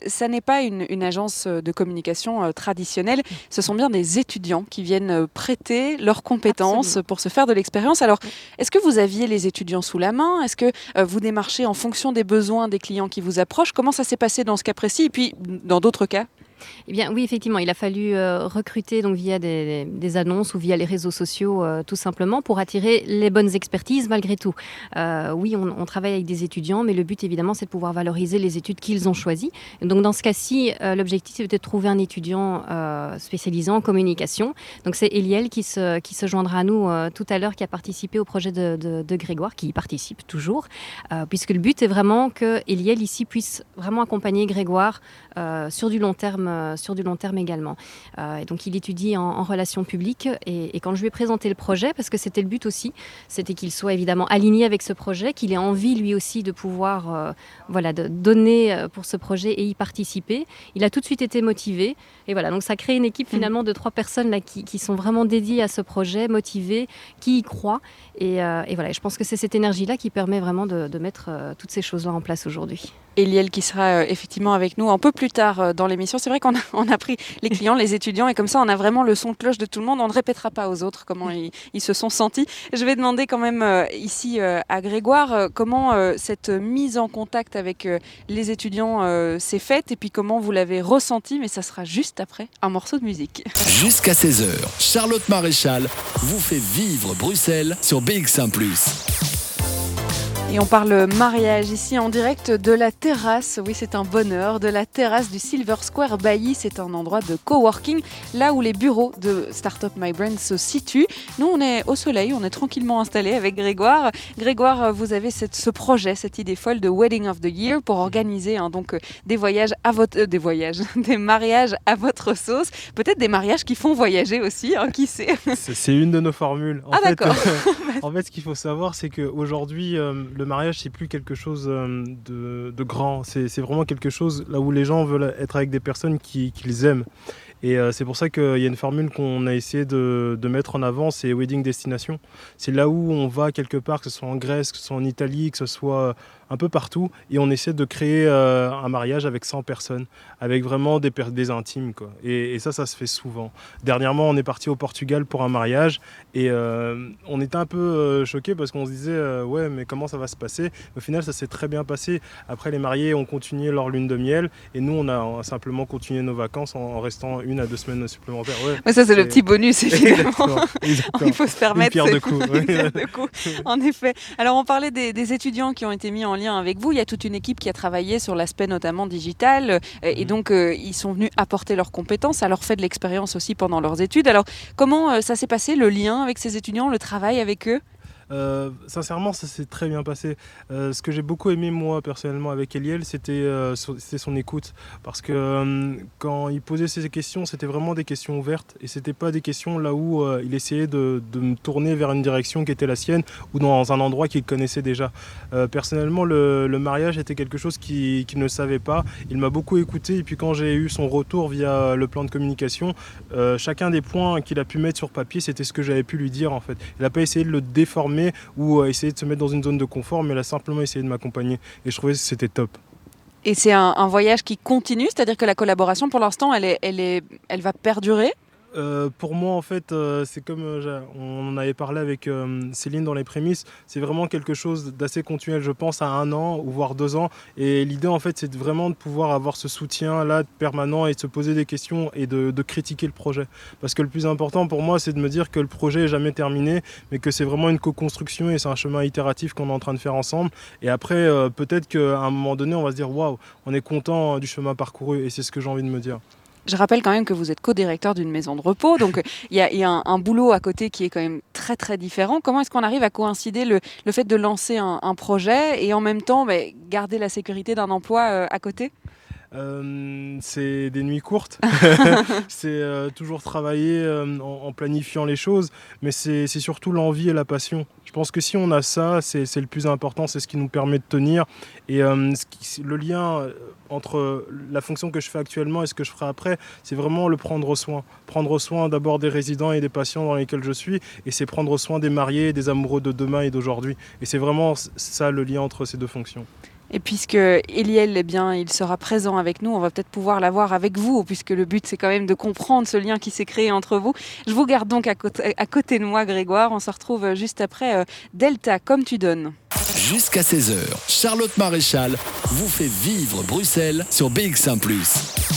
ça n'est pas une, une, agence de communication traditionnelle, ce sont bien des étudiants qui viennent prêter leurs compétences pour se faire de l'expérience. Alors, est-ce que vous aviez les étudiants sous la main? Est-ce que vous démarchez en fonction des besoins des clients qui vous approchent. Comment ça s'est passé dans ce cas précis et puis dans d'autres cas?
Eh bien, oui, effectivement, il a fallu euh, recruter donc via des, annonces ou via les réseaux sociaux, euh, tout simplement, pour attirer les bonnes expertises malgré tout. Euh, oui, on, travaille avec des étudiants, mais le but, évidemment, c'est de pouvoir valoriser les études qu'ils ont choisies. Donc, dans ce cas-ci, l'objectif, c'était de trouver un étudiant spécialisé en communication. Donc, c'est Eliel qui se, joindra à nous tout à l'heure, qui a participé au projet de, de, de Grégoire, qui y participe toujours, puisque le but est vraiment que Eliel, ici, puisse vraiment accompagner Grégoire sur du long terme sur du long terme également. Euh, et donc il étudie en, en relations publiques et, et, quand je lui ai présenté le projet, parce que c'était le but aussi, c'était qu'il soit évidemment aligné avec ce projet, qu'il ait envie lui aussi de pouvoir euh, voilà, de donner euh, pour ce projet et y participer. Il a tout de suite été motivé et voilà, donc ça crée une équipe finalement de trois personnes là, qui, qui sont vraiment dédiées à ce projet, motivées, qui y croient. Et, euh, et voilà, je pense que c'est cette énergie-là qui permet vraiment de, de mettre euh, toutes ces choses-là en place aujourd'hui.
Eliel qui sera euh, effectivement avec nous un peu plus tard euh, dans l'émission. C'est vrai qu'on a, [laughs] a pris les clients, les étudiants, et comme ça, on a vraiment le son de cloche de tout le monde. On ne répétera pas aux autres comment ils, se sont sentis. Je vais demander quand même euh, ici à Grégoire comment cette mise en contact avec les étudiants s'est faite et puis comment vous l'avez ressenti. Mais ça sera juste après un morceau de musique.
Jusqu'à 16h, Charlotte Maréchal vous fait vivre Bruxelles sur BX1 ⁇
et on parle mariage ici en direct de la terrasse. Oui, c'est un bonheur. De la terrasse du Silver Square Bailly. C'est un endroit de coworking, là où les bureaux de Startup My Brand se situent. Nous, on est au soleil, on est tranquillement installé avec Grégoire. Grégoire, vous avez cette, ce projet, cette idée folle de Wedding of the Year pour organiser hein, donc des voyages à votre, euh, des voyages, [laughs] des mariages à votre sauce. Peut-être des mariages qui font voyager aussi, hein, qui sait.
C'est une de nos formules. En
ah d'accord. [laughs]
en fait, ce qu'il faut savoir, c'est qu'aujourd'hui, euh, le mariage, c'est plus quelque chose euh, de, grand. C'est vraiment quelque chose là où les gens veulent être avec des personnes qu'ils qui aiment. Et euh, c'est pour ça qu'il y a une formule qu'on a essayé de, mettre en avant, c'est Wedding Destination. C'est là où on va quelque part, que ce soit en Grèce, que ce soit en Italie, que ce soit un peu partout, et on essaie de créer euh, un mariage avec 100 personnes, avec vraiment des, des intimes. Quoi. Et, et, ça, ça se fait souvent. Dernièrement, on est parti au Portugal pour un mariage, et euh, on était un peu euh, choqués parce qu'on se disait, ouais, mais comment ça va se passer? Au final, ça s'est très bien passé. Après, les mariés ont continué leur lune de miel, et nous, on a, on a simplement continué nos vacances en, en, restant une à deux semaines supplémentaires. Ouais,
mais ça, c'est le petit bonus, [laughs] évidemment.
Exactement, exactement.
Il faut se permettre.
Une pierre de
de coups. En effet. Alors, on parlait des, des étudiants qui ont été mis en lien avec vous. Il y a toute une équipe qui a travaillé sur l'aspect notamment digital euh, et donc euh, ils sont venus apporter leurs compétences, à leur fait de l'expérience aussi pendant leurs études. Alors comment euh, ça s'est passé le lien avec ces étudiants, le travail avec eux?
Euh, sincèrement, ça s'est très bien passé. Euh, ce que j'ai beaucoup aimé, moi, personnellement, avec Eliel, c'était euh, son écoute. Parce que quand il posait ses questions, c'était vraiment des questions ouvertes. Et c'était pas des questions là où il essayait de, me tourner vers une direction qui était la sienne ou dans un endroit qu'il connaissait déjà. Personnellement, le, mariage était quelque chose qu'il qu ne savait pas. Il m'a beaucoup écouté. Et puis quand j'ai eu son retour via le plan de communication, chacun des points qu'il a pu mettre sur papier, c'était ce que j'avais pu lui dire, en fait. Il n'a pas essayé de le déformer ou euh, essayer de se mettre dans une zone de confort, mais elle a simplement essayé de m'accompagner. Et je trouvais que c'était top.
Et c'est un, un, voyage qui continue, c'est-à-dire que la collaboration, pour l'instant, elle, est, elle, est, elle va perdurer?
Euh, pour moi, en fait, euh, c'est comme euh, on en avait parlé avec Céline dans les prémices, c'est vraiment quelque chose d'assez continuel, je pense, à un an ou voire deux ans. Et l'idée, en fait, c'est vraiment de pouvoir avoir ce soutien-là permanent et de se poser des questions et de, de, critiquer le projet. Parce que le plus important pour moi, c'est de me dire que le projet est jamais terminé, mais que c'est vraiment une co-construction et c'est un chemin itératif qu'on est en train de faire ensemble. Et après, peut-être qu'à un moment donné, on va se dire waouh, on est content du chemin parcouru et c'est ce que j'ai envie de me dire.
Je rappelle quand même que vous êtes co-directeur d'une maison de repos, donc il y a, un, boulot à côté qui est quand même très très différent. Comment est-ce qu'on arrive à coïncider le, le, fait de lancer un, projet et en même temps bah, garder la sécurité d'un emploi euh, à côté?
C'est des nuits courtes, [laughs] [laughs] c'est euh, toujours travailler euh, en, en, planifiant les choses, mais c'est surtout l'envie et la passion. Je pense que si on a ça, c'est le plus important, c'est ce qui nous permet de tenir. Et euh, qui, le lien euh, entre la fonction que je fais actuellement et ce que je ferai après, c'est vraiment le prendre soin. Prendre soin d'abord des résidents et des patients dans lesquels je suis, et c'est prendre soin des mariés, des amoureux de demain et d'aujourd'hui. Et c'est vraiment ça le lien entre ces deux fonctions.
Et puisque Eliel, eh bien, il sera présent avec nous, on va peut-être pouvoir l'avoir avec vous, puisque le but c'est quand même de comprendre ce lien qui s'est créé entre vous. Je vous garde donc à côté, de moi, Grégoire. On se retrouve juste après euh, Delta, comme tu donnes.
Jusqu'à 16h, Charlotte Maréchal vous fait vivre Bruxelles sur BX1 ⁇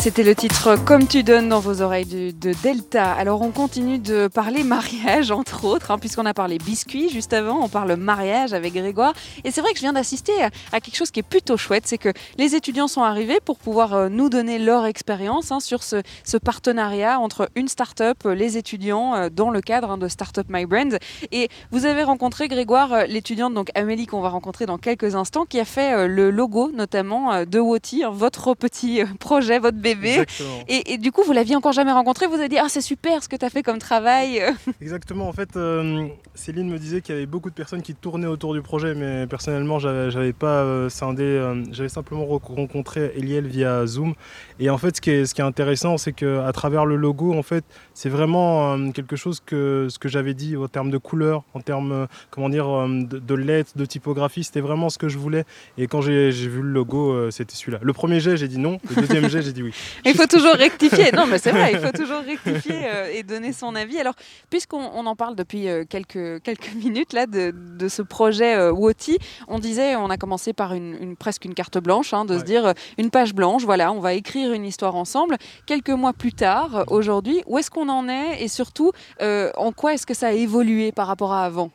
C'était le titre Comme tu donnes dans vos oreilles de, Delta. Alors on continue de parler mariage entre autres, hein, puisqu'on a parlé biscuits juste avant, on parle mariage avec Grégoire. Et c'est vrai que je viens d'assister à, quelque chose qui est plutôt chouette, c'est que les étudiants sont arrivés pour pouvoir euh, nous donner leur expérience hein, sur ce, partenariat entre une start-up, les étudiants, euh, dans le cadre hein, de Startup My Brand. Et vous avez rencontré Grégoire, euh, l'étudiante, donc Amélie qu'on va rencontrer dans quelques instants, qui a fait le logo notamment de Woti, votre petit projet, votre bébé et, du coup, vous l'aviez encore jamais rencontré, vous avez dit Ah, c'est super ce que tu as fait comme travail. [laughs]
Exactement. En fait, euh, Céline me disait qu'il y avait beaucoup de personnes qui tournaient autour du projet, mais personnellement, j'avais pas euh, scindé. Euh, j'avais simplement rencontré Eliel via Zoom. Et en fait, ce qui est, ce qui est intéressant, c'est qu'à travers le logo, en fait, c'est vraiment quelque chose que ce que j'avais dit en termes de couleur, en termes, comment dire, de, de lettres, de typographie, c'était vraiment ce que je voulais. Et quand j'ai vu le logo, c'était celui-là. Le premier jet, j'ai dit non. Le deuxième jet, j'ai dit oui.
Il faut toujours rectifier. Non, mais c'est vrai, il faut [laughs] toujours rectifier euh, et donner son avis. Alors, puisqu'on en parle depuis euh, quelques, quelques [laughs] minutes là de, de ce projet euh, WOTI, on disait, on a commencé par une, presque une carte blanche, hein, de se dire une page blanche, voilà, on va écrire une histoire ensemble. Quelques mois plus tard, aujourd'hui, où est-ce qu'on en est? Et surtout, en quoi est-ce que ça a évolué par rapport à avant?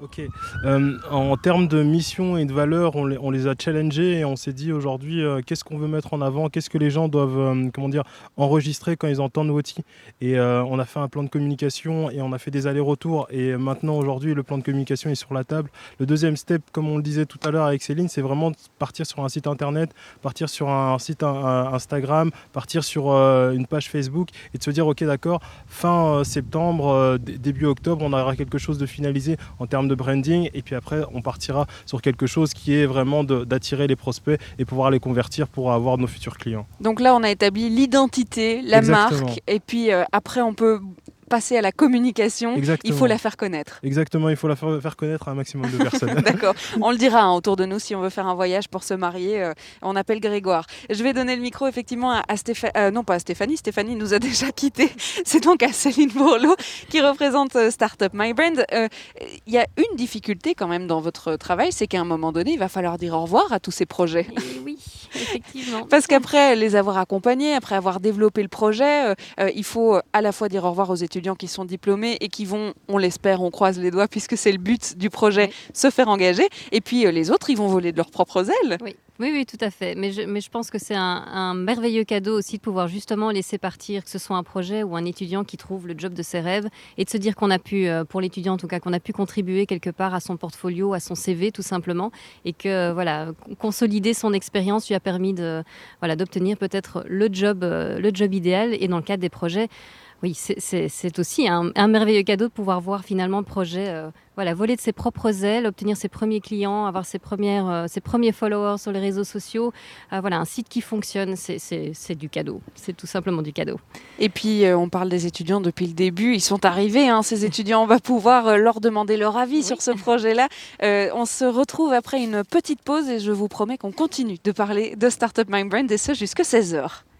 Ok. Euh, en termes de mission et de valeur, on les, a challengés et on s'est dit aujourd'hui euh, qu'est-ce qu'on veut mettre en avant, qu'est-ce que les gens doivent euh, comment dire, enregistrer quand ils entendent Woti? Et on a fait un plan de communication et on a fait des allers-retours. Et maintenant, aujourd'hui, le plan de communication est sur la table. Le deuxième step, comme on le disait tout à l'heure avec Céline, c'est vraiment de partir sur un site internet, partir sur un site Instagram, partir sur une page Facebook et de se dire ok, d'accord, fin septembre, début octobre, on aura quelque chose de finalisé en termes de branding. Et puis après, on partira sur quelque chose qui est vraiment d'attirer les prospects et pouvoir les convertir pour avoir nos futurs clients.
Donc là, on a établi l'identité, la marque. Et puis euh, après, on peut passer à la communication, il faut la faire connaître.
Exactement, il faut la faire connaître à un maximum de personnes. [laughs]
D'accord, on le dira hein, autour de nous si on veut faire un voyage pour se marier. Euh, on appelle Grégoire. Je vais donner le micro effectivement à, Stéphanie, euh, non pas à Stéphanie, Stéphanie nous a [laughs] déjà quittés. C'est donc à Céline Bourlot qui représente euh, Startup My Brand. Il y a une difficulté quand même dans votre travail, c'est qu'à un moment donné, il va falloir dire au revoir à tous ces projets.
oui, [laughs] effectivement.
Parce qu'après les avoir accompagnés, après avoir développé le projet, il faut à la fois dire au revoir aux étudiants étudiants qui sont diplômés et qui vont, on l'espère, on croise les doigts puisque c'est le but du projet, se faire engager. Et puis euh, les autres, ils vont voler de leurs propres ailes.
Oui. Oui, oui, tout à fait. Mais je, mais je pense que c'est un, merveilleux cadeau aussi de pouvoir justement laisser partir, que ce soit un projet ou un étudiant qui trouve le job de ses rêves, et de se dire qu'on a pu, euh, pour l'étudiant en tout cas, qu'on a pu contribuer quelque part à son portfolio, à son CV tout simplement, et que voilà, consolider son expérience lui a permis de, voilà, d'obtenir peut-être le job, euh, le job idéal. Et dans le cadre des projets, oui, c'est aussi un, merveilleux cadeau de pouvoir voir finalement le projet euh, voilà, voler de ses propres ailes, obtenir ses premiers clients, avoir ses, premières, euh, ses premiers followers sur les réseaux sociaux. Euh, voilà, un site qui fonctionne, c'est du cadeau. C'est tout simplement du cadeau.
Et puis, on parle des étudiants depuis le début. Ils sont arrivés, hein, ces étudiants. On va pouvoir leur demander leur avis sur ce [laughs] projet-là. on se retrouve après une petite pause et je vous promets qu'on continue de parler de Startup Mind Brand et ce jusqu'à 16h.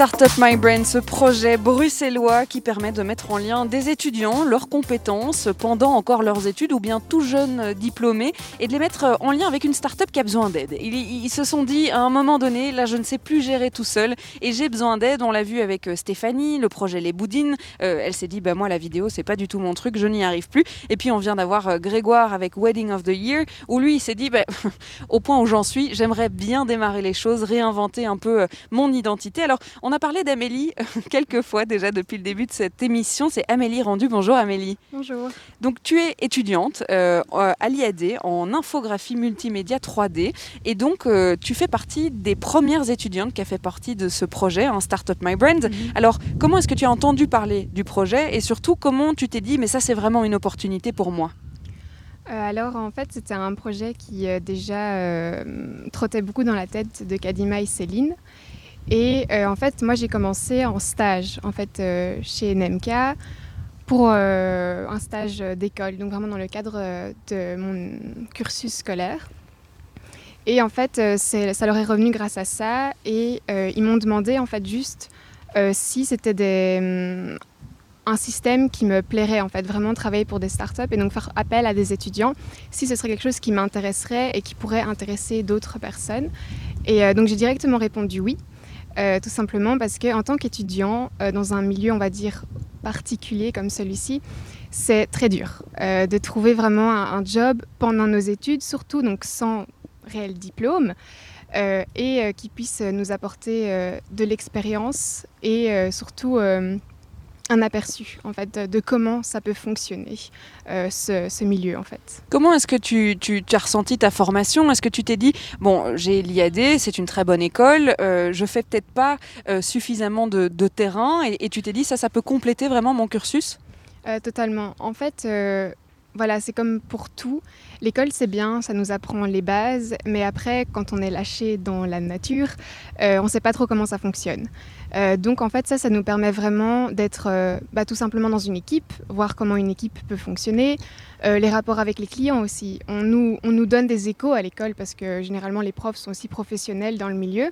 Startup My Brain, ce projet bruxellois qui permet de mettre en lien des étudiants, leurs compétences pendant encore leurs études ou bien tout jeunes diplômés et de les mettre en lien avec une startup qui a besoin d'aide. Ils, se sont dit à un moment donné, là je ne sais plus gérer tout seul et j'ai besoin d'aide. On l'a vu avec euh, Stéphanie, le projet Les Boudines. Euh, elle s'est dit, bah moi la vidéo c'est pas du tout mon truc, je n'y arrive plus. Et puis on vient d'avoir euh, Grégoire avec Wedding of the Year où lui il s'est dit, bah, [laughs] au point où j'en suis, j'aimerais bien démarrer les choses, réinventer un peu mon identité. Alors on a parlé d'Amélie [laughs] quelques fois déjà depuis le début de cette émission. C'est Amélie Rendu. Bonjour Amélie.
Bonjour.
Donc tu es étudiante euh, à l'IAD en infographie multimédia 3D et donc euh, tu fais partie des premières étudiantes qui a fait partie de ce projet, un Startup My Brand. Mhm. Alors comment est-ce que tu as entendu parler du projet et surtout comment tu t'es dit mais ça c'est vraiment une opportunité pour moi?
Euh, alors en fait c'était un projet qui déjà trottait beaucoup dans la tête de Kadima et Céline et euh, en fait, moi, j'ai commencé en stage en fait, euh, chez NMK pour euh, un stage d'école, donc vraiment dans le cadre de mon cursus scolaire. Et en fait, ça leur est revenu grâce à ça. Et ils m'ont demandé en fait juste si c'était des, un système qui me plairait en fait, vraiment travailler pour des startups et donc faire appel à des étudiants si ce serait quelque chose qui m'intéresserait et qui pourrait intéresser d'autres personnes. Et donc j'ai directement répondu oui, tout simplement parce qu'en tant qu'étudiant euh, dans un milieu on va dire particulier comme celui-ci, c'est très dur de trouver vraiment un, job pendant nos études, surtout donc sans réel diplôme. et qui puisse nous apporter de l'expérience et surtout un aperçu en fait de, comment ça peut fonctionner euh, ce, milieu en fait.
Comment est-ce que tu, tu, as ressenti ta formation? Est-ce que tu t'es dit bon j'ai l'IAD c'est une très bonne école euh, je fais peut-être pas euh, suffisamment de, terrain et, et, tu t'es dit ça ça peut compléter vraiment mon cursus?
Euh, Totalement. En fait voilà, c'est comme pour tout. L'école, c'est bien, ça nous apprend les bases, mais après, quand on est lâché dans la nature, euh, on ne sait pas trop comment ça fonctionne. Euh, donc, en fait, ça, ça nous permet vraiment d'être euh, bah, tout simplement dans une équipe, voir comment une équipe peut fonctionner, les rapports avec les clients aussi. On nous, on nous donne des échos à l'école parce que généralement, les profs sont aussi professionnels dans le milieu,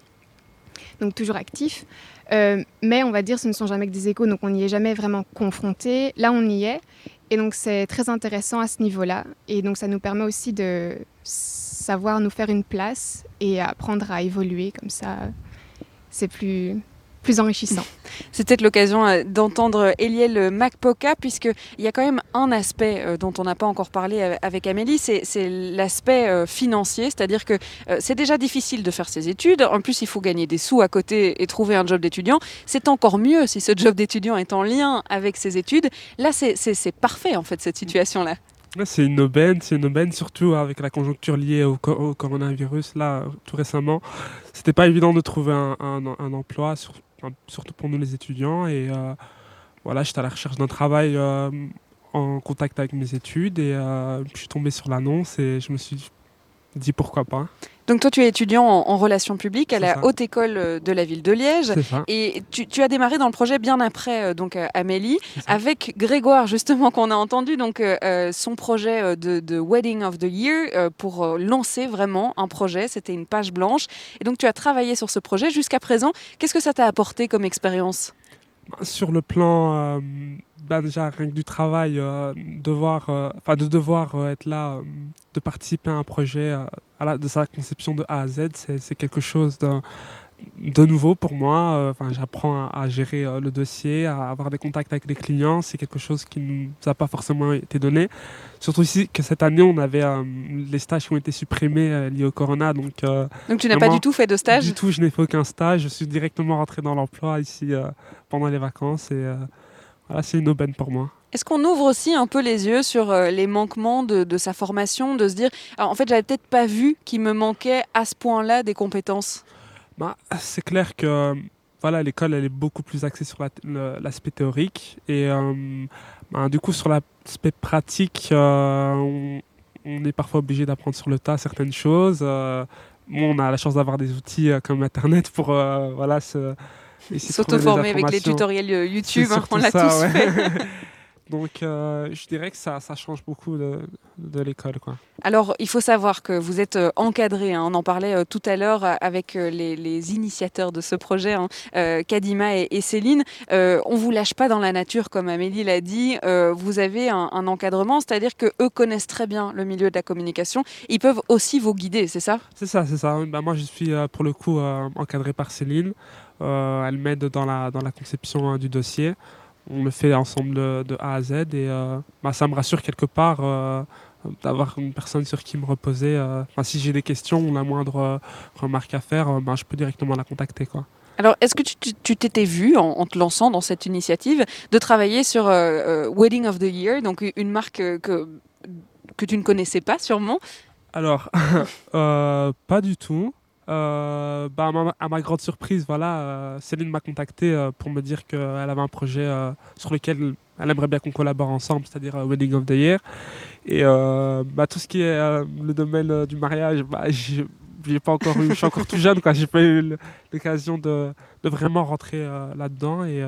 donc toujours actifs. mais on va dire, ce ne sont jamais que des échos, donc on n'y est jamais vraiment confronté. Là, on y est. Et donc c'est très intéressant à ce niveau-là. Et donc ça nous permet aussi de savoir nous faire une place et apprendre à évoluer comme ça. C'est plus, plus enrichissant. [laughs]
C'est peut-être l'occasion euh, d'entendre Eliel Macpoca, puisqu'il y a quand même un aspect euh, dont on n'a pas encore parlé avec Amélie, c'est l'aspect euh, financier, c'est-à-dire que c'est déjà difficile de faire ses études, en plus il faut gagner des sous à côté et trouver un job d'étudiant. C'est encore mieux si ce job d'étudiant est en lien avec ses études. Là, c'est parfait en fait cette situation-là.
C'est une aubaine, c'est une aubaine, surtout avec la conjoncture liée au, coronavirus, là, tout récemment. C'était pas évident de trouver un, un emploi, sur, surtout pour nous les étudiants. Et euh, voilà, j'étais à la recherche d'un travail euh, en contact avec mes études et euh, je suis tombé sur l'annonce et je me suis dit pourquoi pas.
Donc toi, tu es étudiant en, relations publiques à la Haute École de la Ville de Liège. Et tu, as démarré dans le projet bien après donc Amélie, avec Grégoire justement qu'on a entendu, donc son projet de, de, Wedding of the Year pour lancer vraiment un projet. C'était une page blanche. Et donc tu as travaillé sur ce projet jusqu'à présent. Qu'est-ce que ça t'a apporté comme expérience?
Sur le plan bah, déjà rien que du travail, euh, devoir, euh, de devoir euh, être là, de participer à un projet, à la, de sa conception de A à Z, c'est quelque chose de, nouveau pour moi. Enfin, j'apprends à, gérer le dossier, à avoir des contacts avec les clients. C'est quelque chose qui ne nous a pas forcément été donné. Surtout ici que cette année, on avait les stages qui ont été supprimés liés au corona. Donc,
donc tu n'as pas du tout fait de stage?
Du tout, je n'ai fait aucun stage. Je suis directement rentré dans l'emploi ici pendant les vacances et ah, c'est une aubaine pour moi.
Est-ce qu'on ouvre aussi un peu les yeux sur euh, les manquements de, sa formation, de se dire, en fait, j'avais peut-être pas vu qu'il me manquait à ce point-là des compétences?
Bah, C'est clair que voilà, l'école, elle est beaucoup plus axée sur l'aspect théorique. Et euh, bah, du coup, sur l'aspect pratique, euh, on, est parfois obligé d'apprendre sur le tas certaines choses. on a la chance d'avoir des outils comme Internet pour voilà, se
S'auto-former avec les tutoriels euh, YouTube, hein, on l'a tous fait. [laughs]
Donc, euh, je dirais que ça, ça change beaucoup de, de l'école.
Alors, il faut savoir que vous êtes euh, encadré. Hein. on en parlait tout à l'heure avec les, les, initiateurs de ce projet, hein, Kadima et, Céline. Euh, on vous lâche pas dans la nature, comme Amélie l'a dit. vous avez un, encadrement, c'est-à-dire que eux connaissent très bien le milieu de la communication. Ils peuvent aussi vous guider, c'est ça?
C'est ça, c'est ça. Bah, moi, je suis pour le coup encadré par Céline. Euh, elle m'aide dans la, dans la conception hein, du dossier. On le fait ensemble de, A à Z et euh, bah, ça me rassure quelque part euh, d'avoir une personne sur qui me reposer. si j'ai des questions ou la moindre remarque à faire, bah, je peux directement la contacter. Quoi.
Alors, est-ce que tu t'étais vu, en, te lançant dans cette initiative, de travailler sur Wedding of the Year, donc une marque que, que tu ne connaissais pas sûrement?
Alors, [laughs] pas du tout. Euh, bah, à, ma, grande surprise, voilà, euh, Céline m'a contacté euh, pour me dire qu'elle avait un projet sur lequel elle aimerait bien qu'on collabore ensemble, c'est-à-dire Wedding of the Year. Et bah, tout ce qui est le domaine du mariage, bah, j'ai pas encore eu, je suis encore tout jeune, quoi. J'ai pas eu l'occasion de, de, vraiment rentrer là-dedans et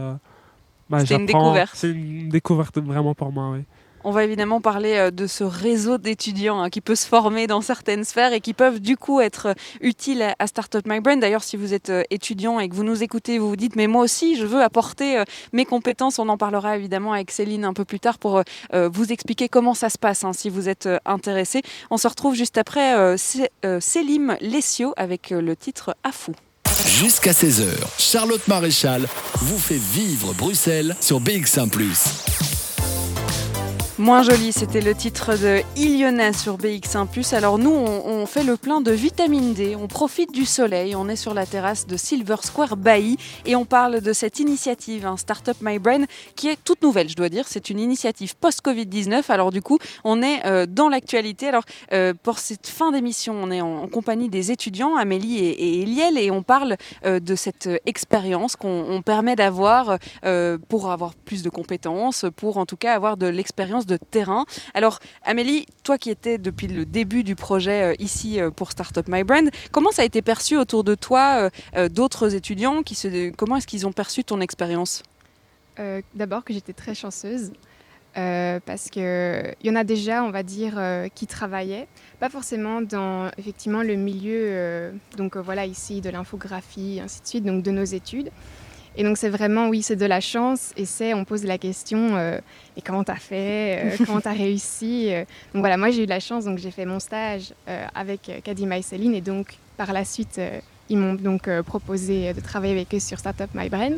bah, C'est une découverte.
C'est une découverte vraiment pour moi, oui.
On va évidemment parler euh, de ce réseau d'étudiants hein, qui peut se former dans certaines sphères et qui peuvent du coup être euh, utiles à, Startup My Brain. D'ailleurs, si vous êtes euh, étudiant et que vous nous écoutez, vous vous dites mais moi aussi je veux apporter mes compétences. On en parlera évidemment avec Céline un peu plus tard pour vous expliquer comment ça se passe hein, si vous êtes intéressé. On se retrouve juste après Célim Lessio avec le titre Afou.
Jusqu'à 16h, Charlotte Maréchal vous fait vivre Bruxelles sur BX1 ⁇
Moins joli, c'était le titre de Iliona sur BX1 Alors nous, on, fait le plein de vitamine D, on profite du soleil, on est sur la terrasse de Silver Square Bay et on parle de cette initiative, un Startup My Brain, qui est toute nouvelle, je dois dire. C'est une initiative post-Covid-19. Alors du coup, on est euh, dans l'actualité. Alors euh, pour cette fin d'émission, on est en, compagnie des étudiants, Amélie et, Eliel, et on parle euh, de cette expérience qu'on permet d'avoir pour avoir plus de compétences, pour en tout cas avoir de l'expérience de terrain. Alors Amélie, toi qui étais depuis le début du projet euh, ici euh, pour Startup My Brand, comment ça a été perçu autour de toi euh, d'autres étudiants qui se... Comment est-ce qu'ils ont perçu ton expérience?
D'abord que j'étais très chanceuse. parce qu'il y en a déjà, on va dire, qui travaillaient, pas forcément dans effectivement le milieu, donc voilà ici de l'infographie, ainsi de suite, donc de nos études, et donc c'est vraiment, oui, c'est de la chance et c'est, on pose la question, euh, et comment t'as fait, euh, [laughs] comment t'as réussi euh. Donc voilà, moi j'ai eu de la chance, donc j'ai fait mon stage avec Kadima et Céline et donc par la suite, ils m'ont donc proposé de travailler avec eux sur Startup My Brain.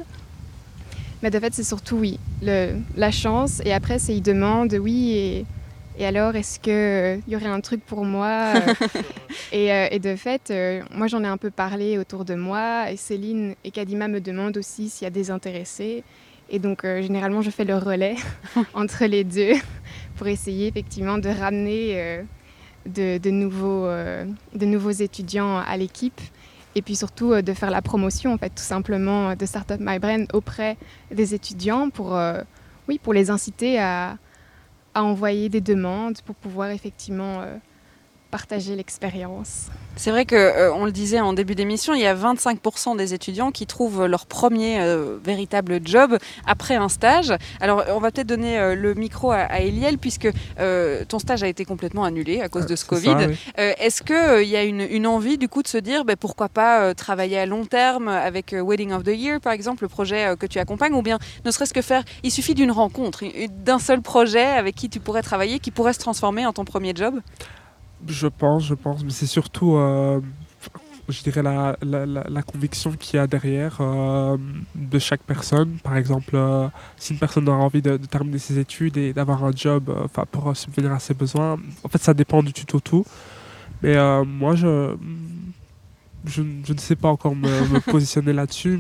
Mais de fait, c'est surtout, oui, le, la chance et après, c'est ils demandent, oui, et et alors, est-ce qu'il euh, y aurait un truc pour moi euh, [laughs] euh, et, de fait, moi j'en ai un peu parlé autour de moi et Céline et Kadima me demandent aussi s'il y a des intéressés. Et donc, généralement, je fais le relais [laughs] entre les deux pour essayer effectivement de ramener de, nouveaux, de nouveaux étudiants à l'équipe et puis surtout de faire la promotion, en fait, tout simplement de Startup My Brain auprès des étudiants pour, oui, pour les inciter à à envoyer des demandes pour pouvoir effectivement euh, partager l'expérience.
C'est vrai que euh, on le disait en début d'émission, il y a 25% des étudiants qui trouvent leur premier euh, véritable job après un stage. Alors on va peut-être donner le micro à, Eliel puisque ton stage a été complètement annulé à cause de ce Covid. Est-ce qu'il y a une, envie du coup de se dire ben, pourquoi pas travailler à long terme avec Wedding of the Year par exemple, le projet que tu accompagnes, ou bien ne serait-ce que faire, il suffit d'une rencontre, d'un seul projet avec qui tu pourrais travailler, qui pourrait se transformer en ton premier job?
Je pense, je pense, mais c'est surtout, euh, je dirais, la, la, conviction qu'il y a derrière euh, de chaque personne. Par exemple, euh, si une personne a envie de, terminer ses études et d'avoir un job pour subvenir à ses besoins, en fait, ça dépend du tuto tout. Mais moi, je, je, ne sais pas encore me [laughs] positionner là-dessus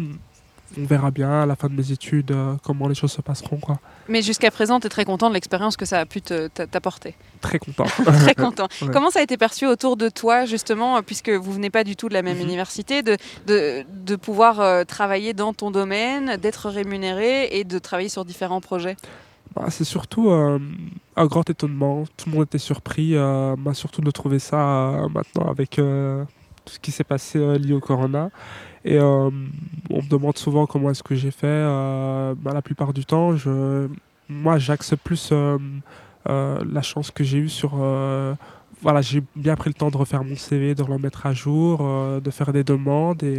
on verra bien à la fin de mes études euh, comment les choses se passeront. Quoi.
Mais jusqu'à présent, tu es très content de l'expérience que ça a pu t'apporter
Très content. [laughs]
très content. [laughs] Comment ça a été perçu autour de toi, justement, puisque vous venez pas du tout de la même mhm. université, de, de, pouvoir euh, travailler dans ton domaine, d'être rémunéré et de travailler sur différents projets?
Bah, C'est surtout euh, un grand étonnement. Tout le monde était surpris, bah, surtout de trouver ça maintenant avec tout ce qui s'est passé lié au corona. Et euh, on me demande souvent comment est-ce que j'ai fait. Euh, bah, la plupart du temps, je, moi, j'axe plus euh, la chance que j'ai eue sur voilà, j'ai bien pris le temps de refaire mon CV, de le mettre à jour, de faire des demandes et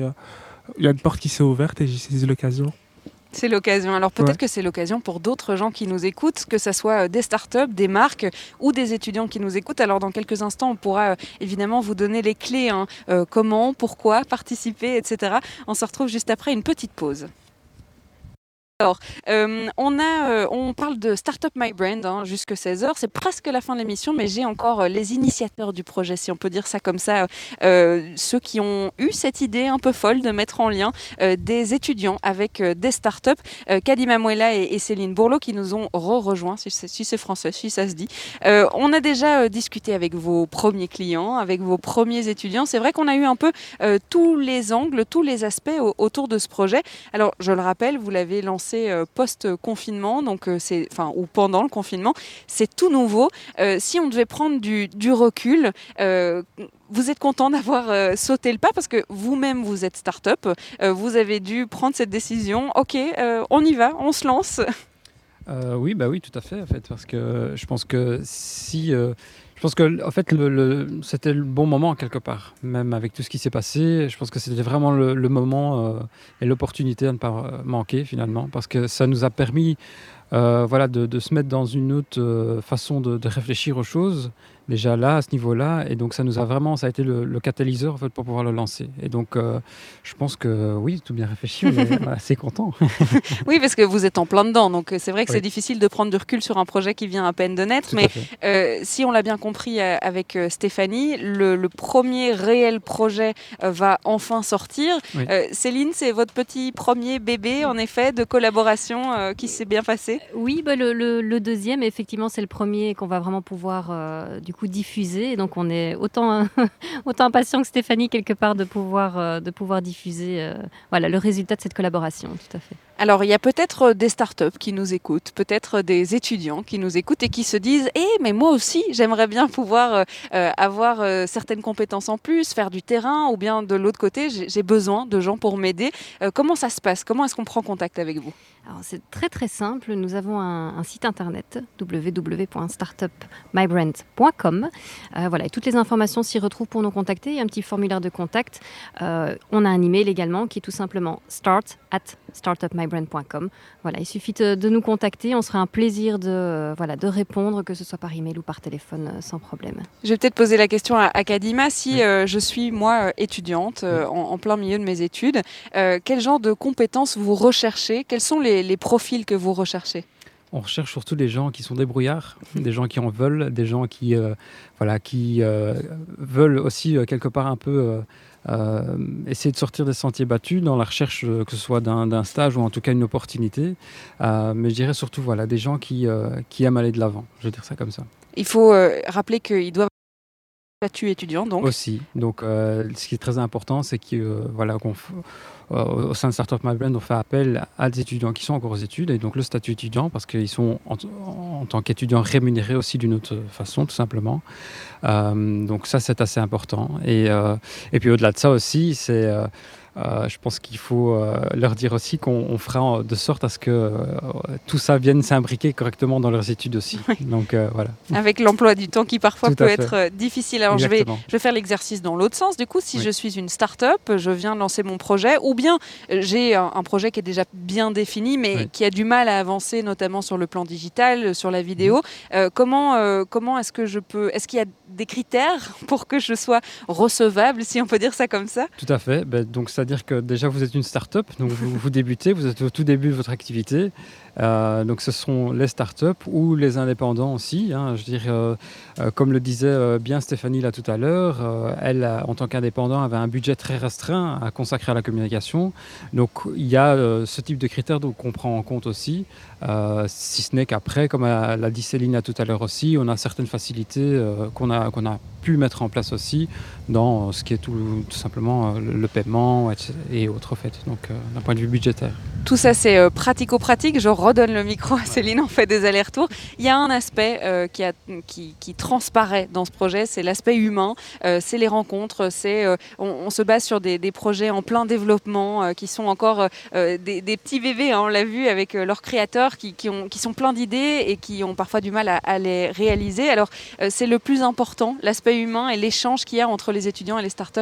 il y a une porte qui s'est ouverte et j'ai saisi l'occasion.
C'est l'occasion. Alors peut-être que c'est l'occasion pour d'autres gens qui nous écoutent, que ce soit euh, des startups, des marques ou des étudiants qui nous écoutent. Alors dans quelques instants, on pourra euh, évidemment vous donner les clés, hein. euh, comment, pourquoi participer, etc. On se retrouve juste après une petite pause. Alors, euh, on, a, euh, on parle de Startup My Brand hein, jusque 16h. C'est presque la fin de l'émission, mais j'ai encore euh, les initiateurs du projet, si on peut dire ça comme ça. ceux qui ont eu cette idée un peu folle de mettre en lien des étudiants avec des startups. Kadima Muela et, Céline Bourlot qui nous ont re-rejoints, si, c'est français, si ça se dit. on a déjà discuté avec vos premiers clients, avec vos premiers étudiants. C'est vrai qu'on a eu un peu tous les angles, tous les aspects autour de ce projet. Alors, je le rappelle, vous l'avez lancé euh, post-confinement, donc euh, c'est, enfin, ou pendant le confinement. C'est tout nouveau. Euh, si on devait prendre du, recul, vous êtes content d'avoir sauté le pas parce que vous-même vous êtes start-up. vous avez dû prendre cette décision. Ok, on y va, on se lance.
Oui, bah oui, tout à fait, en fait, parce que je pense que si, pense que en fait, c'était le bon moment quelque part, même avec tout ce qui s'est passé. Je pense que c'était vraiment le, moment euh, et l'opportunité à ne pas euh, manquer finalement, parce que ça nous a permis, euh, voilà, de, se mettre dans une autre façon de réfléchir aux choses. Déjà là, à ce niveau-là, et donc ça nous a vraiment, ça a été le, le catalyseur en fait pour pouvoir le lancer. Et donc, euh, je pense que oui, tout bien réfléchi, on est [laughs] assez content. [laughs]
Oui, parce que vous êtes en plein dedans, donc euh, c'est vrai que
Oui.
c'est difficile de prendre du recul sur un projet qui vient à peine de naître,
Tout
mais. Euh, si on l'a bien compris euh, avec euh, Stéphanie, le, le premier réel projet euh, va enfin sortir.
Oui.
Euh, Céline, c'est votre petit premier bébé, en effet, de collaboration euh, qui s'est bien passé?
Oui, bah, le, le- le deuxième, effectivement, c'est le premier qu'on va vraiment pouvoir euh, diffuser. Et donc, on est autant, [laughs] autant impatient que Stéphanie quelque part de pouvoir, euh, de pouvoir diffuser euh, voilà, le résultat de cette collaboration. Tout à fait.
Alors, il y a peut-être des startups qui nous écoutent, peut-être des étudiants qui nous écoutent et qui se disent Eh, mais moi aussi, j'aimerais bien pouvoir euh, euh, avoir euh, certaines compétences en plus, faire du terrain, ou bien de l'autre côté, j'ai besoin de gens pour m'aider. Comment ça se passe? Comment est-ce qu'on prend contact avec vous?
Alors, c'est très très simple. Nous avons un, site internet www.startupmybrand.com. Voilà, et toutes les informations s'y retrouvent pour nous contacter. Il y a un petit formulaire de contact. On a un email également qui est tout simplement start at startupmybrand.com. Voilà, il suffit de, nous contacter. On sera un plaisir de, euh, voilà, de répondre, que ce soit par email ou par téléphone, euh, sans problème.
Je vais peut-être poser la question à, à Kadima. Si
Oui.
euh, je suis, moi, étudiante, euh, en, en plein milieu de mes études, euh, quel genre de compétences vous recherchez? Quels sont les, les profils que vous recherchez?
On recherche surtout des gens qui sont débrouillards, des gens qui en veulent, des gens qui, euh, voilà, qui euh, veulent aussi euh, quelque part un peu essayer de sortir des sentiers battus dans la recherche, euh, que ce soit d'un stage ou en tout cas une opportunité. Euh, mais je dirais surtout voilà, des gens qui, euh, qui aiment aller de l'avant, je vais dire ça comme ça.
Il faut euh, rappeler qu'ils doivent statut étudiant, donc.
Aussi. Donc, euh, ce qui est très important, c'est que euh, voilà, qu'on euh, au sein de Startup My Brand, on fait appel à des étudiants qui sont encore aux études et donc le statut étudiant parce qu'ils sont en, en tant qu'étudiants rémunérés aussi d'une autre façon, tout simplement. Euh, donc ça, c'est assez important. Et, euh, et puis au-delà de ça aussi, c'est euh, je pense qu'il faut euh, leur dire aussi qu'on on fera de sorte à ce que euh, tout ça vienne s'imbriquer correctement dans leurs études aussi. Donc voilà.
Avec l'emploi du temps qui parfois peut
fait.
être difficile. Alors je vais,
Exactement.
je vais faire l'exercice dans l'autre sens. Du coup, si
Oui.
je suis une start-up, je viens lancer mon projet, ou bien j'ai un, un projet qui est déjà bien défini, mais
Oui.
qui a du mal à avancer, notamment sur le plan digital, sur la vidéo.
Mhm.
Comment comment est-ce que je peux Est-ce qu'il y a des critères pour que je sois recevable, si on peut dire ça comme ça?
Tout à fait. Ben, donc, c'est-à-dire que déjà, vous êtes une start-up, donc vous, vous débutez, vous êtes au tout début de votre activité. Euh, donc, ce sont les start-up ou les indépendants aussi. hein. Je veux dire, euh, euh, comme le disait bien Stéphanie là tout à l'heure, elle, en tant qu'indépendant, avait un budget très restreint à consacrer à la communication. Donc, il y a ce type de critères qu'on prend en compte aussi. Si ce n'est qu'après, comme l'a dit Céline là tout à l'heure aussi, on a certaines facilités qu'on a, qu'on a pu mettre en place aussi dans ce qui est tout, simplement le, le paiement et, autres faits, donc d'un point de vue budgétaire.
Tout ça, c'est pratico-pratique. Je redonne le micro à Céline, on fait des allers-retours. Il y a un aspect euh, qui, a- qui- qui transparaît dans ce projet, c'est l'aspect humain, euh, c'est les rencontres, c'est euh, on, on se base sur des, des projets en plein développement qui sont encore des, des petits bébés, hein, on l'a vu avec leurs créateurs qui, qui ont, qui sont pleins d'idées et qui ont parfois du mal à, à les réaliser. Alors, c'est le plus important, l'aspect humain et l'échange qu'il y a entre les étudiants et les startups?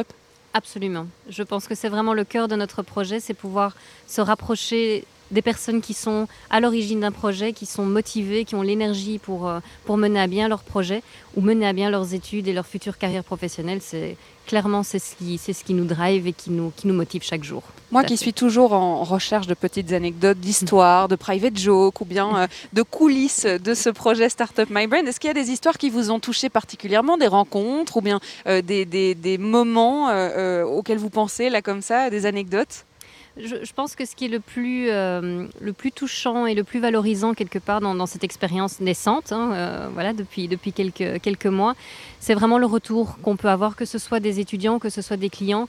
Absolument. Je pense que c'est vraiment le cœur de notre projet, c'est pouvoir se rapprocher des personnes qui sont à l'origine d'un projet, qui sont motivées, qui ont l'énergie pour, euh, pour mener à bien leur projet ou mener à bien leurs études et leur future carrière professionnelle. C'est clairement c'est ce qui c'est ce qui nous drive et qui nous qui nous motive chaque jour.
Moi qui
fait.
suis toujours en recherche de petites anecdotes d'histoire, de private joke ou bien euh, de coulisses de ce projet Startup My Brand, est-ce qu'il y a des histoires qui vous ont touché particulièrement, des rencontres ou bien euh, des, des- des moments euh, auxquels vous pensez là comme ça, des anecdotes?
Je, je pense que ce qui est le plus, euh, le plus touchant et le plus valorisant quelque part dans, cette expérience naissante, hein, euh, voilà, depuis, depuis quelques, quelques mois, c'est vraiment le retour qu'on peut avoir, que ce soit des étudiants, que ce soit des clients,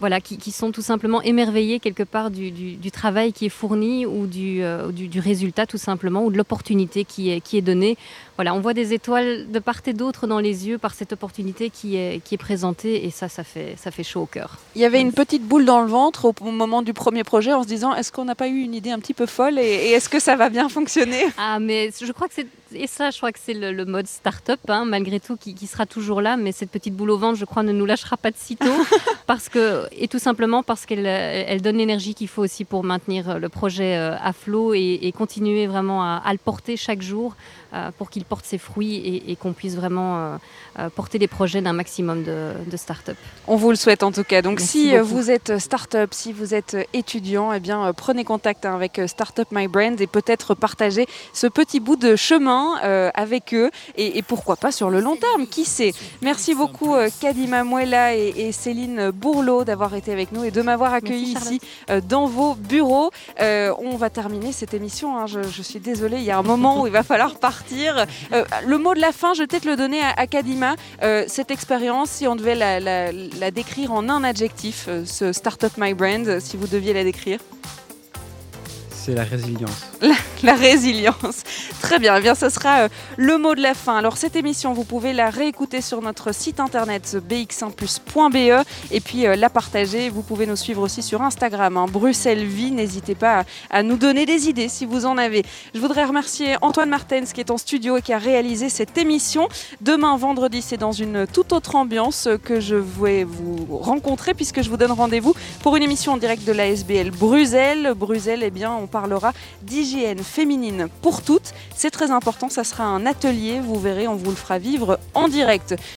voilà, qui, qui, sont tout simplement émerveillés quelque part du, du, du travail qui est fourni ou du, euh, du, résultat tout simplement ou de l'opportunité qui est, qui est donnée. Voilà, on voit des étoiles de part et d'autre dans les yeux par cette opportunité qui est, qui est présentée et ça, ça fait, ça fait chaud au cœur.
Il y avait une petite boule dans le ventre au, au moment du premier projet en se disant est-ce qu'on n'a pas eu une idée un petit peu folle et, et est-ce que ça va bien fonctionner?
Ah mais je crois que c'est et ça je crois que c'est le, le, mode start-up hein, malgré tout qui, qui, sera toujours là mais cette petite boule au ventre je crois ne nous lâchera pas de sitôt [laughs] parce que et tout simplement parce qu'elle elle donne l'énergie qu'il faut aussi pour maintenir le projet euh, à flot et, et continuer vraiment à, à, le porter chaque jour euh, pour qu'il porte ses fruits et, et qu'on puisse vraiment euh, euh, porter les projets d'un maximum de, de start-up.
On vous le souhaite en tout cas. Donc Merci si beaucoup. vous êtes start-up, si vous êtes étudiant, eh bien prenez contact avec Startup My Brand et peut-être partager ce petit bout de chemin euh, avec eux et, et, pourquoi pas sur le long terme, qui sait. Merci beaucoup euh, Kadima Muela et, et, Céline Bourlot d'avoir été avec nous et de m'avoir accueilli ici euh, dans vos bureaux. Euh, on va terminer cette émission, hein. je, je, suis désolée, il y a un moment où il va falloir partir. Euh, le mot de la fin, je vais peut-être le donner à, à Kadima. cette expérience, si on devait la, la, la, décrire en un adjectif, ce Startup My Brand, si vous deviez la décrire
c'est la résilience. [laughs]
La, résilience. Très bien, eh bien ce sera euh, le mot de la fin. Alors cette émission, vous pouvez la réécouter sur notre site internet bx1plus.be et puis euh, la partager. Vous pouvez nous suivre aussi sur Instagram, hein, Bruxelles Vie. N'hésitez pas à, nous donner des idées si vous en avez. Je voudrais remercier Antoine Martens qui est en studio et qui a réalisé cette émission. Demain, vendredi, c'est dans une toute autre ambiance que je vais vous rencontrer puisque je vous donne rendez-vous pour une émission en direct de la SBL Bruxelles. Bruxelles, eh bien, on parlera d'hygiène féminine pour toutes. C'est très important, ça sera un atelier, vous verrez, on vous le fera vivre en direct.